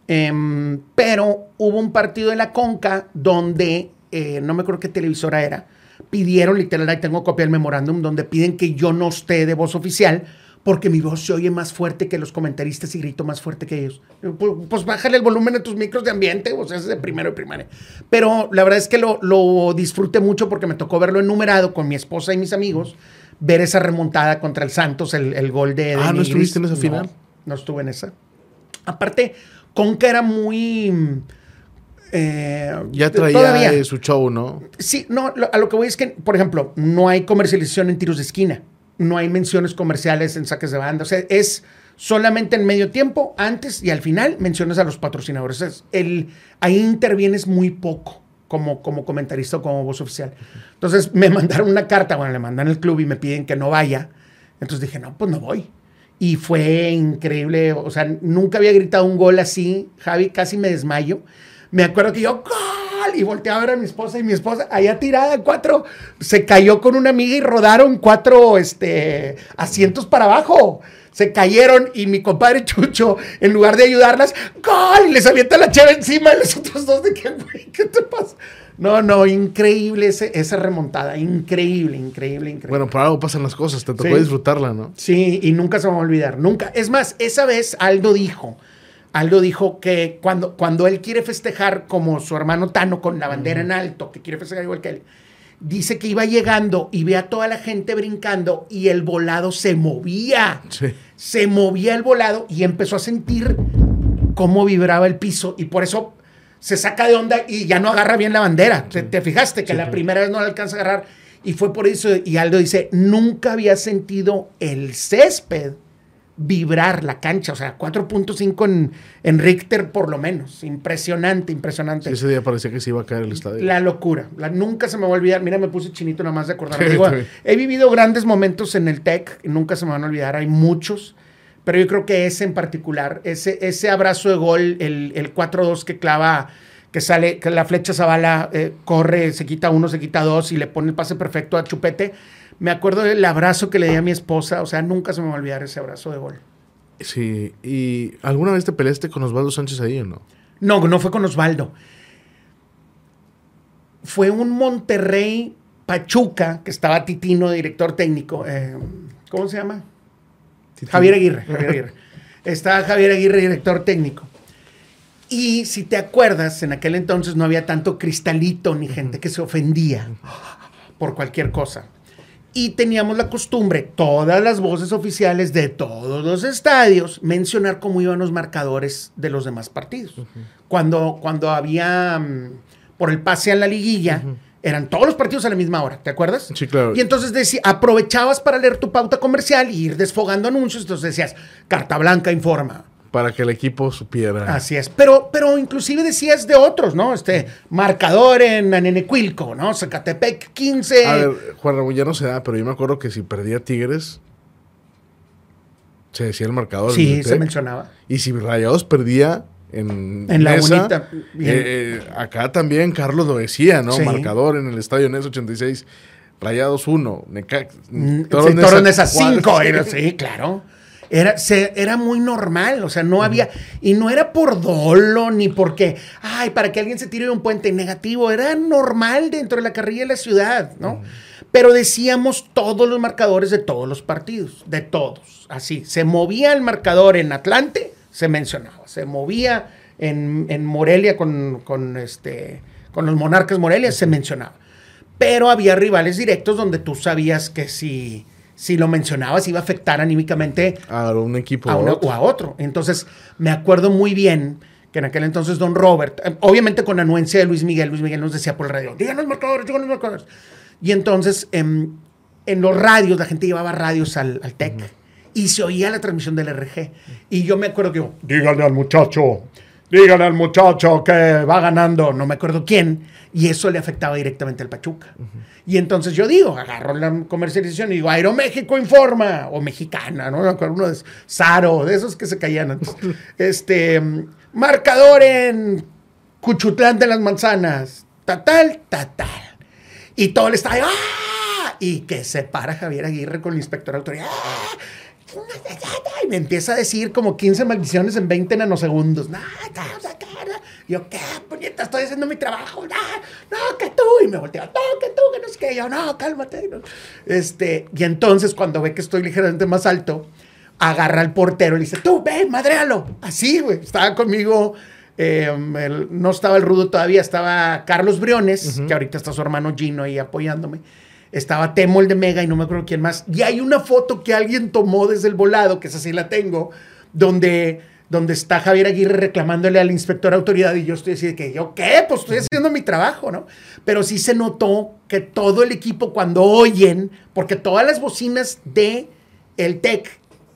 Em, pero hubo un partido de la Conca donde, eh, no me acuerdo qué televisora era, pidieron, literal, ahí tengo copia del memorándum, donde piden que yo no esté de voz oficial porque mi voz se oye más fuerte que los comentaristas y grito más fuerte que ellos. Pues, pues bájale el volumen a tus micros de ambiente, o sea, es de primero de primaria. Pero la verdad es que lo, lo disfruté mucho porque me tocó verlo enumerado con mi esposa y mis amigos, ver esa remontada contra el Santos, el, el gol de... de Ah, ¿no estuviste en esa No, final? No, estuve en esa. Aparte, Conca era muy... eh, Ya traía todavía. su show, ¿no? Sí, no, lo- a lo que voy es que, por ejemplo, no hay comercialización en tiros de esquina, no hay menciones comerciales en saques de banda, o sea, es solamente en medio tiempo, antes y al final menciones a los patrocinadores. Es el, ahí intervienes muy poco como, como comentarista o como voz oficial. Entonces me mandaron una carta, bueno, le mandan al club y me piden que no vaya. Entonces dije, no, pues no voy. Y fue increíble, o sea, nunca había gritado un gol así, Javi, casi me desmayo. Me acuerdo que yo, ¡gol! Y volteé a ver a mi esposa y mi esposa, allá tirada, cuatro, se cayó con una amiga y rodaron cuatro este, asientos para abajo. Se cayeron y mi compadre Chucho, en lugar de ayudarlas, ¡gol! Y les avienta la cheve encima y los otros dos de que, güey, ¿qué te pasa? No, no, increíble ese- esa remontada, increíble, increíble, increíble. Bueno, por algo pasan las cosas, te tocó Sí. disfrutarla, ¿no? Sí, y nunca se me va a olvidar, nunca. Es más, esa vez Aldo dijo, Aldo dijo que cuando, cuando él quiere festejar como su hermano Tano con la bandera en alto, que quiere festejar igual que él, dice que iba llegando y ve a toda la gente brincando y el volado se movía. Sí. Se movía el volado y empezó a sentir cómo vibraba el piso y por eso se saca de onda y ya no agarra bien la bandera. ¿Te, te fijaste que la primera vez no la alcanza a agarrar? Y fue por eso, y Aldo dice, nunca había sentido el césped vibrar la cancha, o sea, 4.5 en, en Richter por lo menos. Impresionante, impresionante. Sí, ese día parecía que se iba a caer el estadio. La locura. La, nunca se me va a olvidar. Mira, me puse chinito nada más de acordarme. Sí, Digo, sí. he vivido grandes momentos en el TEC nunca se me van a olvidar. Hay muchos. Pero yo creo que ese en particular, ese, ese abrazo de gol, el, el 4-2 que clava, que sale, que la flecha Zavala eh, corre, se quita uno, se quita dos y le pone el pase perfecto a Chupete. Me acuerdo del abrazo que le di a mi esposa. O sea, nunca se me va a olvidar ese abrazo de gol. Sí. ¿Y alguna vez te peleaste con Osvaldo Sánchez ahí o no? No, no fue con Osvaldo. Fue un Monterrey Pachuca, que estaba Titino, director técnico. eh, ¿Cómo se llama? Javier Aguirre. Javier Aguirre. Estaba Javier Aguirre, director técnico. Y si te acuerdas, en aquel entonces no había tanto cristalito ni gente que se ofendía por cualquier cosa. Y teníamos la costumbre, todas las voces oficiales de todos los estadios, mencionar cómo iban los marcadores de los demás partidos. cuando, cuando había, mm, por el pase a la liguilla, eran todos los partidos a la misma hora, ¿te acuerdas? Sí, claro. Y entonces decía, aprovechabas para leer tu pauta comercial y ir desfogando anuncios, entonces decías, Carta Blanca informa. Para que el equipo supiera. Así es, pero, pero inclusive decías de otros, ¿no? Este, marcador en Anenecuilco, ¿no? Zacatepec 15. A ver, Juan Ramón ya no se da, pero yo me acuerdo que si perdía Tigres, se decía el marcador. sí, se mencionaba. Y si Rayados perdía en, En la Nesa, bonita, eh, eh, acá también Carlos lo decía, ¿no? Sí. Marcador en el estadio NES 86. Rayados 1, Necax, Mm, Toros sí, Nesa Toros Nesa cuatro. 5. Era, sí, claro. Era, se- era muy normal, o sea, no había, y no era por dolo, ni porque, ay, para que alguien se tire de un puente negativo, era normal dentro de la carrilla de la ciudad, ¿no? Pero decíamos todos los marcadores de todos los partidos, de todos, así, se movía el marcador en Atlante, se mencionaba, se movía en, en Morelia con, con, este, con los Monarcas Morelia, se mencionaba. Pero había rivales directos donde tú sabías que si, si lo mencionabas iba a afectar anímicamente A un equipo. a uno o a otro. Entonces, me acuerdo muy bien que en aquel entonces don Robert, eh, obviamente con anuencia de Luis Miguel, Luis Miguel nos decía por el radio, digan los marcadores, digan los marcadores. Y entonces, em, en los radios, la gente llevaba radios al, al TEC y se oía la transmisión del RG. Y yo me acuerdo que yo, Dígale al muchacho dígale al muchacho que va ganando, no me acuerdo quién, y eso le afectaba directamente al Pachuca. Y entonces yo digo, agarro la comercialización y digo, Aeroméxico informa, o mexicana, ¿no? Me acuerdo uno de Saro, de esos que se caían antes. este, marcador en Cuchutlán de las Manzanas, tatal, tatal. Y todo el estadio, ¡ah! Y que se para Javier Aguirre con el inspector de autoridad. ¡ah! Y me empieza a decir como 15 maldiciones en 20 nanosegundos. No, yo, ¿qué? Puñeta, estoy haciendo mi trabajo. No, que tú. Y me volteo, no, que tú, que no sé qué. Yo, no, cálmate. Este, y entonces, cuando ve que estoy ligeramente más alto, agarra al portero y le dice, tú, ve, madréalo. Así, güey. Estaba conmigo. eh, el- no estaba el rudo todavía, estaba Carlos Briones, que ahorita está su hermano Gino ahí apoyándome. Estaba Temo el de Mega y no me acuerdo quién más. Y hay una foto que alguien tomó desde el volado, que esa sí la tengo, donde, donde está Javier Aguirre reclamándole al inspector de autoridad y yo estoy así de que yo, ¿qué? Pues estoy haciendo mi trabajo, ¿no? Pero sí se notó que todo el equipo cuando oyen, porque todas las bocinas de el TEC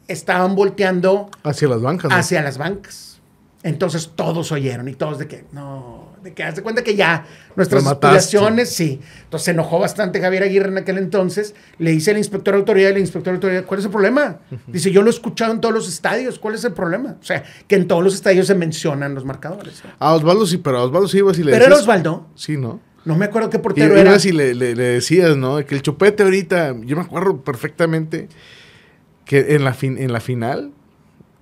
estaban volteando Hacia las bancas. ¿no? hacia las bancas. Entonces todos oyeron y todos de que, no, de que haz de cuenta que ya nuestras aspiraciones, sí. Entonces se enojó bastante Javier Aguirre en aquel entonces. Le dice al inspector de autoridad, el inspector de autoridad, ¿cuál es el problema? Dice, yo lo he escuchado en todos los estadios, ¿cuál es el problema? O sea, que en todos los estadios se mencionan los marcadores. ¿no? A Osvaldo sí, pero a Osvaldo sí ibas y le Pero era Osvaldo, Sí, ¿no? no me acuerdo qué Y portero era. ibas y le, le- le decías, ¿no? Que el chupete ahorita, yo me acuerdo perfectamente que en la, fin, en la final,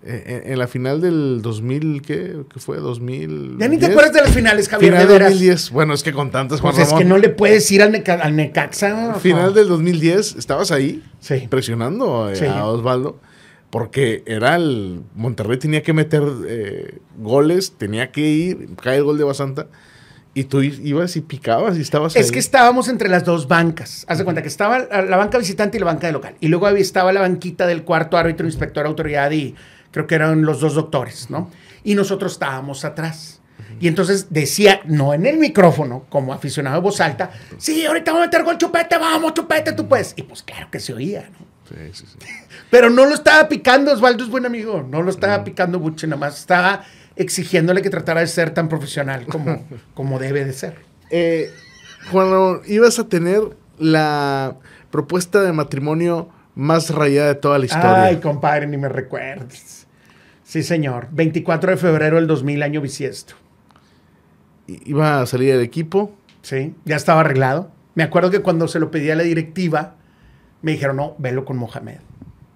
en, en la final del 2000, ¿qué? ¿Qué fue? 2000. Ya ni te acuerdas de las finales, Javier, Final de veras. 2010. Bueno, es que con tantas, Juan Pues es Ramón. que no le puedes ir al, Neca- al Necaxa. Final del 2010, estabas ahí Sí. presionando a, Sí. a Osvaldo. Porque era el. Monterrey tenía que meter eh, goles, tenía que ir, cae el gol de Basanta. Y tú ibas y picabas y estabas Es ahí. que estábamos entre las dos bancas. Haz de cuenta que estaba la banca visitante y la banca de local. Y luego estaba la banquita del cuarto árbitro, inspector, autoridad y creo que eran los dos doctores, ¿no? Y nosotros estábamos atrás. Y entonces decía, no en el micrófono, como aficionado de voz alta, sí, ahorita vamos a meter gol chupete, vamos, chupete, tú puedes. Y pues claro que se oía, ¿no? Sí, sí, sí. Pero no lo estaba picando, Osvaldo es buen amigo. No lo estaba picando Buche, nada más estaba exigiéndole que tratara de ser tan profesional como, como debe de ser. Eh, Ramón, ibas a tener la propuesta de matrimonio más rayada de toda la historia. Ay, compadre, ni me recuerdes. Sí, señor. 24 de febrero del 2000, año bisiesto. Iba a salir el equipo. Sí, ya estaba arreglado. Me acuerdo que cuando se lo pedí a la directiva, me dijeron, no, velo con Mohamed.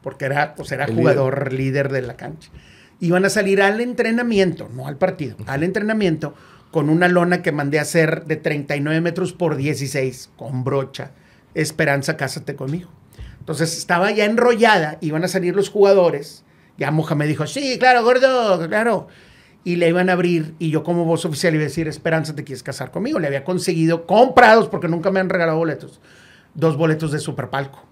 Porque era, pues era El jugador líder. de la cancha. Iban a salir al entrenamiento, no al partido, al entrenamiento con una lona que mandé a hacer de 39 metros por 16, con brocha. Esperanza, cásate conmigo. Entonces estaba ya enrollada, iban a salir los jugadores. Ya Mohamed dijo, sí, claro, gordo, claro. Y le iban a abrir y yo como voz oficial iba a decir, Esperanza, ¿te quieres casar conmigo? Le había conseguido, comprados, porque nunca me han regalado boletos, dos boletos de Superpalco.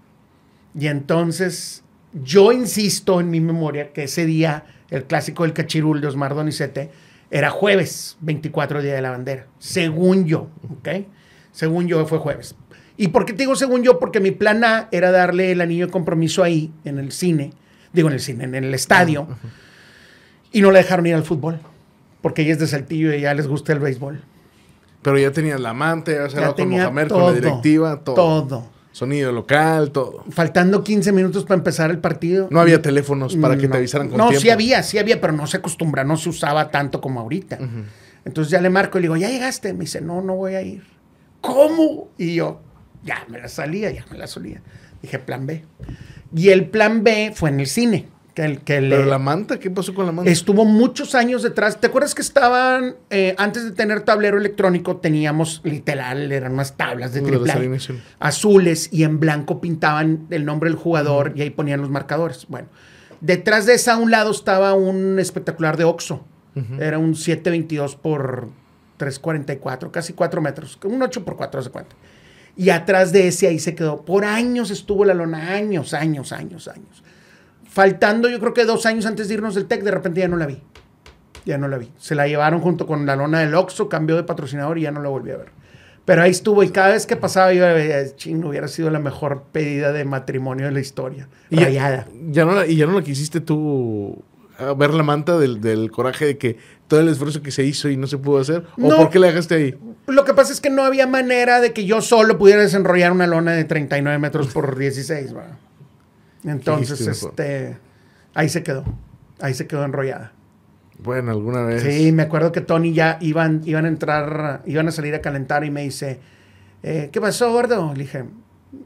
Y entonces yo insisto en mi memoria que ese día, el clásico del Cachirul de Osmar Donizete, era jueves, 24 día de la bandera. Según yo, ¿ok? Según yo fue jueves. ¿Y por qué te digo según yo? Porque mi plan era darle el anillo de compromiso ahí, en el cine, digo en el cine, en el estadio, y no la dejaron ir al fútbol, porque ella es de Saltillo y ya les gusta el béisbol. Pero ya tenías la amante, ya hablado con Mohamed, todo, con la directiva, todo. todo. Sonido local, todo. Faltando 15 minutos para empezar el partido. No había teléfonos para que No. te avisaran con No, tiempo. sí había, sí había, pero no se acostumbra, no se usaba tanto como ahorita. Entonces ya le marco y le digo, ¿ya llegaste? Me dice, no, no voy a ir. ¿Cómo? Y yo, ya me la salía, ya me la solía. Dije, plan B. Y el plan B fue en el cine. Que el, que Pero le- la manta, ¿qué pasó con la manta? Estuvo muchos años detrás. ¿Te acuerdas que estaban, eh, antes de tener tablero electrónico, teníamos literal, eran unas tablas de triple azules y en blanco pintaban el nombre del jugador y ahí ponían los marcadores. Bueno, detrás de esa a un lado estaba un espectacular de Oxxo. Era un 722 por 344, casi 4 metros, un 8 por 4, hace cuenta. Y atrás de ese ahí se quedó. Por años estuvo la lona, años, años, años, años. Faltando yo creo que dos años antes de irnos del TEC, de repente ya no la vi. Ya no la vi. Se la llevaron junto con la lona del Oxxo, cambió de patrocinador y ya no la volví a ver. Pero ahí estuvo y cada vez que pasaba yo veía, ching, hubiera sido la mejor pedida de matrimonio de la historia. Y ya, no la, y ya no la quisiste tú a ver la manta del, del coraje de que todo el esfuerzo que se hizo y no se pudo hacer? ¿O No. por qué la dejaste ahí? Lo que pasa es que no había manera de que yo solo pudiera desenrollar una lona de 39 metros por 16. ¿va? Entonces, este, ahí se quedó. Ahí se quedó enrollada. Bueno, alguna vez. Sí, me acuerdo que Tony ya iban, iban a entrar, iban a salir a calentar y me dice, eh, ¿qué pasó, gordo? Le dije,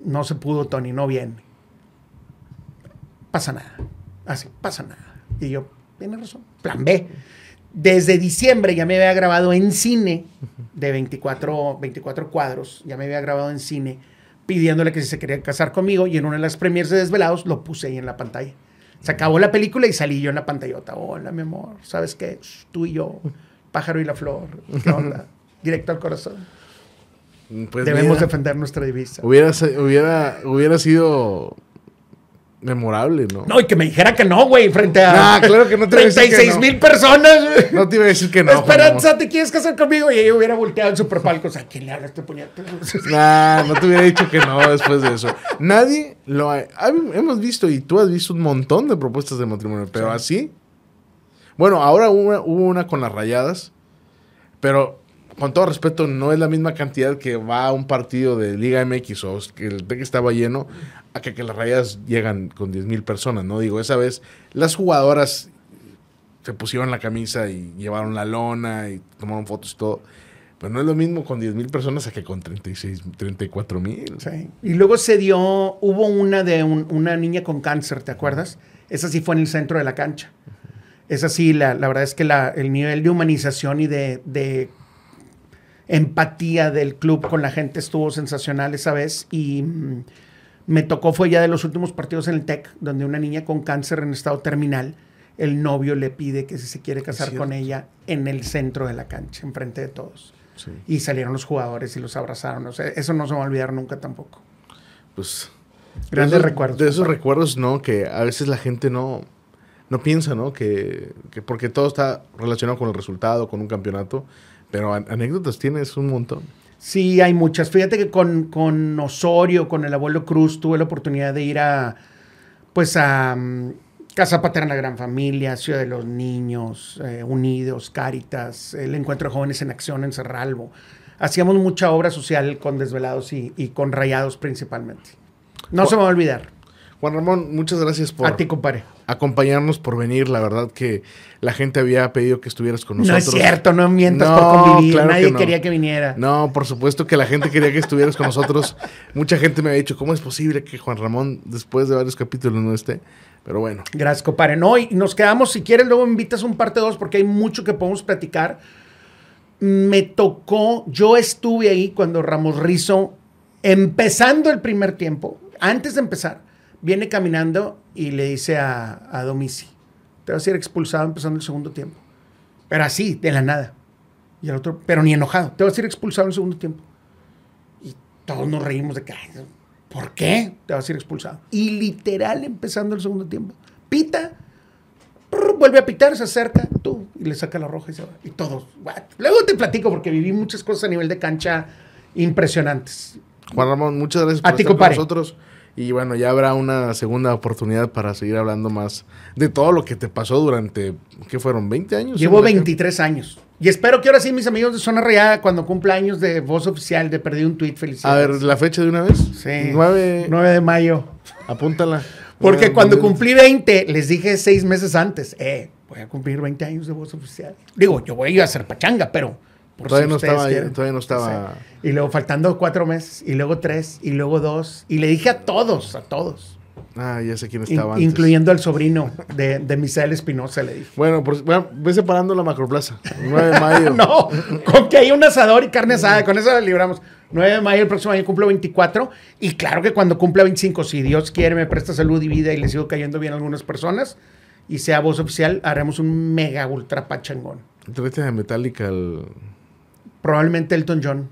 no se pudo, Tony, no viene. Pasa nada. Así, pasa nada. Y yo, tiene razón. Plan B. Desde diciembre ya me había grabado en cine de 24, 24 cuadros, ya me había grabado en cine pidiéndole que si se quería casar conmigo y en una de las premiers de Desvelados lo puse ahí en la pantalla. Se acabó la película y salí yo en la pantallota. Hola, mi amor, ¿sabes qué? Tú y yo, pájaro y la flor. ¿Qué onda? Directo al corazón. Pues Debemos mira, defender nuestra divisa. hubiera, hubiera, hubiera sido memorable, ¿no? No, y que me dijera que no, güey, frente a Nah, claro que no te voy a decir que 36 no. mil personas, güey. No te iba a decir que no. Juan Esperanza, ¿te quieres casar conmigo? Y ella hubiera volteado el superpalco. O sea, ¿quién le habla a este puñete? Nah, no te hubiera dicho que no después de eso. Nadie lo ha... Hemos visto y tú has visto un montón de propuestas de matrimonio, pero así... Bueno, ahora hubo una, hubo una con las rayadas, pero con todo respeto, no es la misma cantidad que va a un partido de Liga MX o que el que estaba lleno a que, las rayadas llegan con 10 mil personas, ¿no? Digo, esa vez las jugadoras se pusieron la camisa y llevaron la lona y tomaron fotos y todo. Pero no es lo mismo con 10 mil personas a que con 36, 34 mil. Sí. Y luego se dio, hubo una de un- una niña con cáncer, ¿te acuerdas? Esa sí fue en el centro de la cancha. Esa sí, la, la verdad es que la- el nivel de humanización y de empatía del club con la gente estuvo sensacional esa vez. Y mm, me tocó, fue ya de los últimos partidos en el TEC, donde una niña con cáncer en estado terminal, el novio le pide que si se quiere casar con ella en el centro de la cancha, enfrente de todos. Sí. Y salieron los jugadores y los abrazaron. O sea, eso no se va a olvidar nunca tampoco. Pues. Grandes de esos- recuerdos, De esos recuerdos, ¿no? Que a veces la gente no, no piensa, ¿no? Que, que porque todo está relacionado con el resultado, con un campeonato. Pero an- anécdotas tienes un montón. Sí, hay muchas. Fíjate que con, con Osorio, con el abuelo Cruz, tuve la oportunidad de ir a, pues a mm, Casa Paterna Gran Familia, Ciudad de los Niños, eh, Unidos, Cáritas, el Encuentro de Jóvenes en Acción en Cerralbo. Hacíamos mucha obra social con Desvelados y, y con Rayados principalmente. No se me va a olvidar. Juan Ramón, muchas gracias por A ti, compadre. acompañarnos, por venir. La verdad que la gente había pedido que estuvieras con No nosotros. es cierto, no mientas No, por convivir. claro que Nadie no. quería que viniera. No, por supuesto que la gente quería que estuvieras con nosotros. Mucha gente me ha dicho, ¿cómo es posible que Juan Ramón, después de varios capítulos, no esté? Pero bueno, Gracias, compadre. No, y nos quedamos, si quieres, luego invitas un parte 2 porque hay mucho que podemos platicar. Me tocó, yo estuve ahí cuando Ramos Rizo, empezando el primer tiempo, antes de empezar, viene caminando y le dice a, a Domici, te vas a ir expulsado empezando el segundo tiempo. Pero así, de la nada. Y el otro, pero ni enojado, te vas a ir expulsado en el segundo tiempo. Y todos nos reímos de que, "Ay, ¿por qué te vas a ir expulsado? Y literal, empezando el segundo tiempo, pita, prr, vuelve a pitar, se acerca, tú, y le saca la roja y se va. Y todos, "What?". Luego te platico porque viví muchas cosas a nivel de cancha impresionantes. Juan Ramón, muchas gracias por A ti, estar con nosotros. Y bueno, ya habrá una segunda oportunidad para seguir hablando más de todo lo que te pasó durante, ¿qué fueron? ¿20 años? Llevo en la- 23 años. Y espero que ahora sí, mis amigos de Zona Rayada, cuando cumpla años de voz oficial, de perdí un tweet, A felicidades. ver, la fecha de una vez. Sí. 9, 9 de mayo. apúntala. Porque cuando cumplí 20, les dije seis meses antes, eh, voy a cumplir 20 años de voz oficial. Digo, yo voy a ir a hacer pachanga, pero... por Todavía si no estaba quieren. todavía no estaba-. Y luego faltando cuatro meses, y luego tres, y luego dos. Y le dije a todos, a todos. Ah, ya sé quién in- estaba antes. incluyendo al sobrino de, de Misael Espinosa, le dije. Bueno, por, bueno, ve separando la macroplaza. 9 de mayo. No, con que hay un asador y carne asada, con eso la libramos. 9 de mayo, el próximo año cumplo 24. Y claro que cuando cumpla 25, si Dios quiere, me presta salud y vida y le sigo cayendo bien a algunas personas, y sea voz oficial, haremos un mega ultra pachangón. Tráete de Metallica al... Probablemente Elton John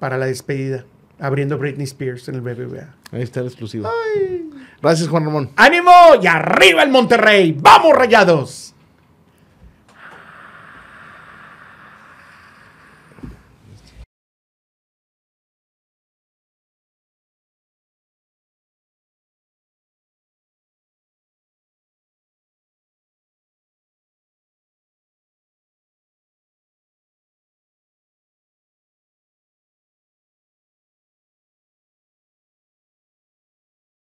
para la despedida, abriendo Britney Spears en el BBVA. Ahí está el exclusivo. Gracias, Juan Ramón. ¡Ánimo! ¡Y arriba el Monterrey! ¡Vamos, rayados!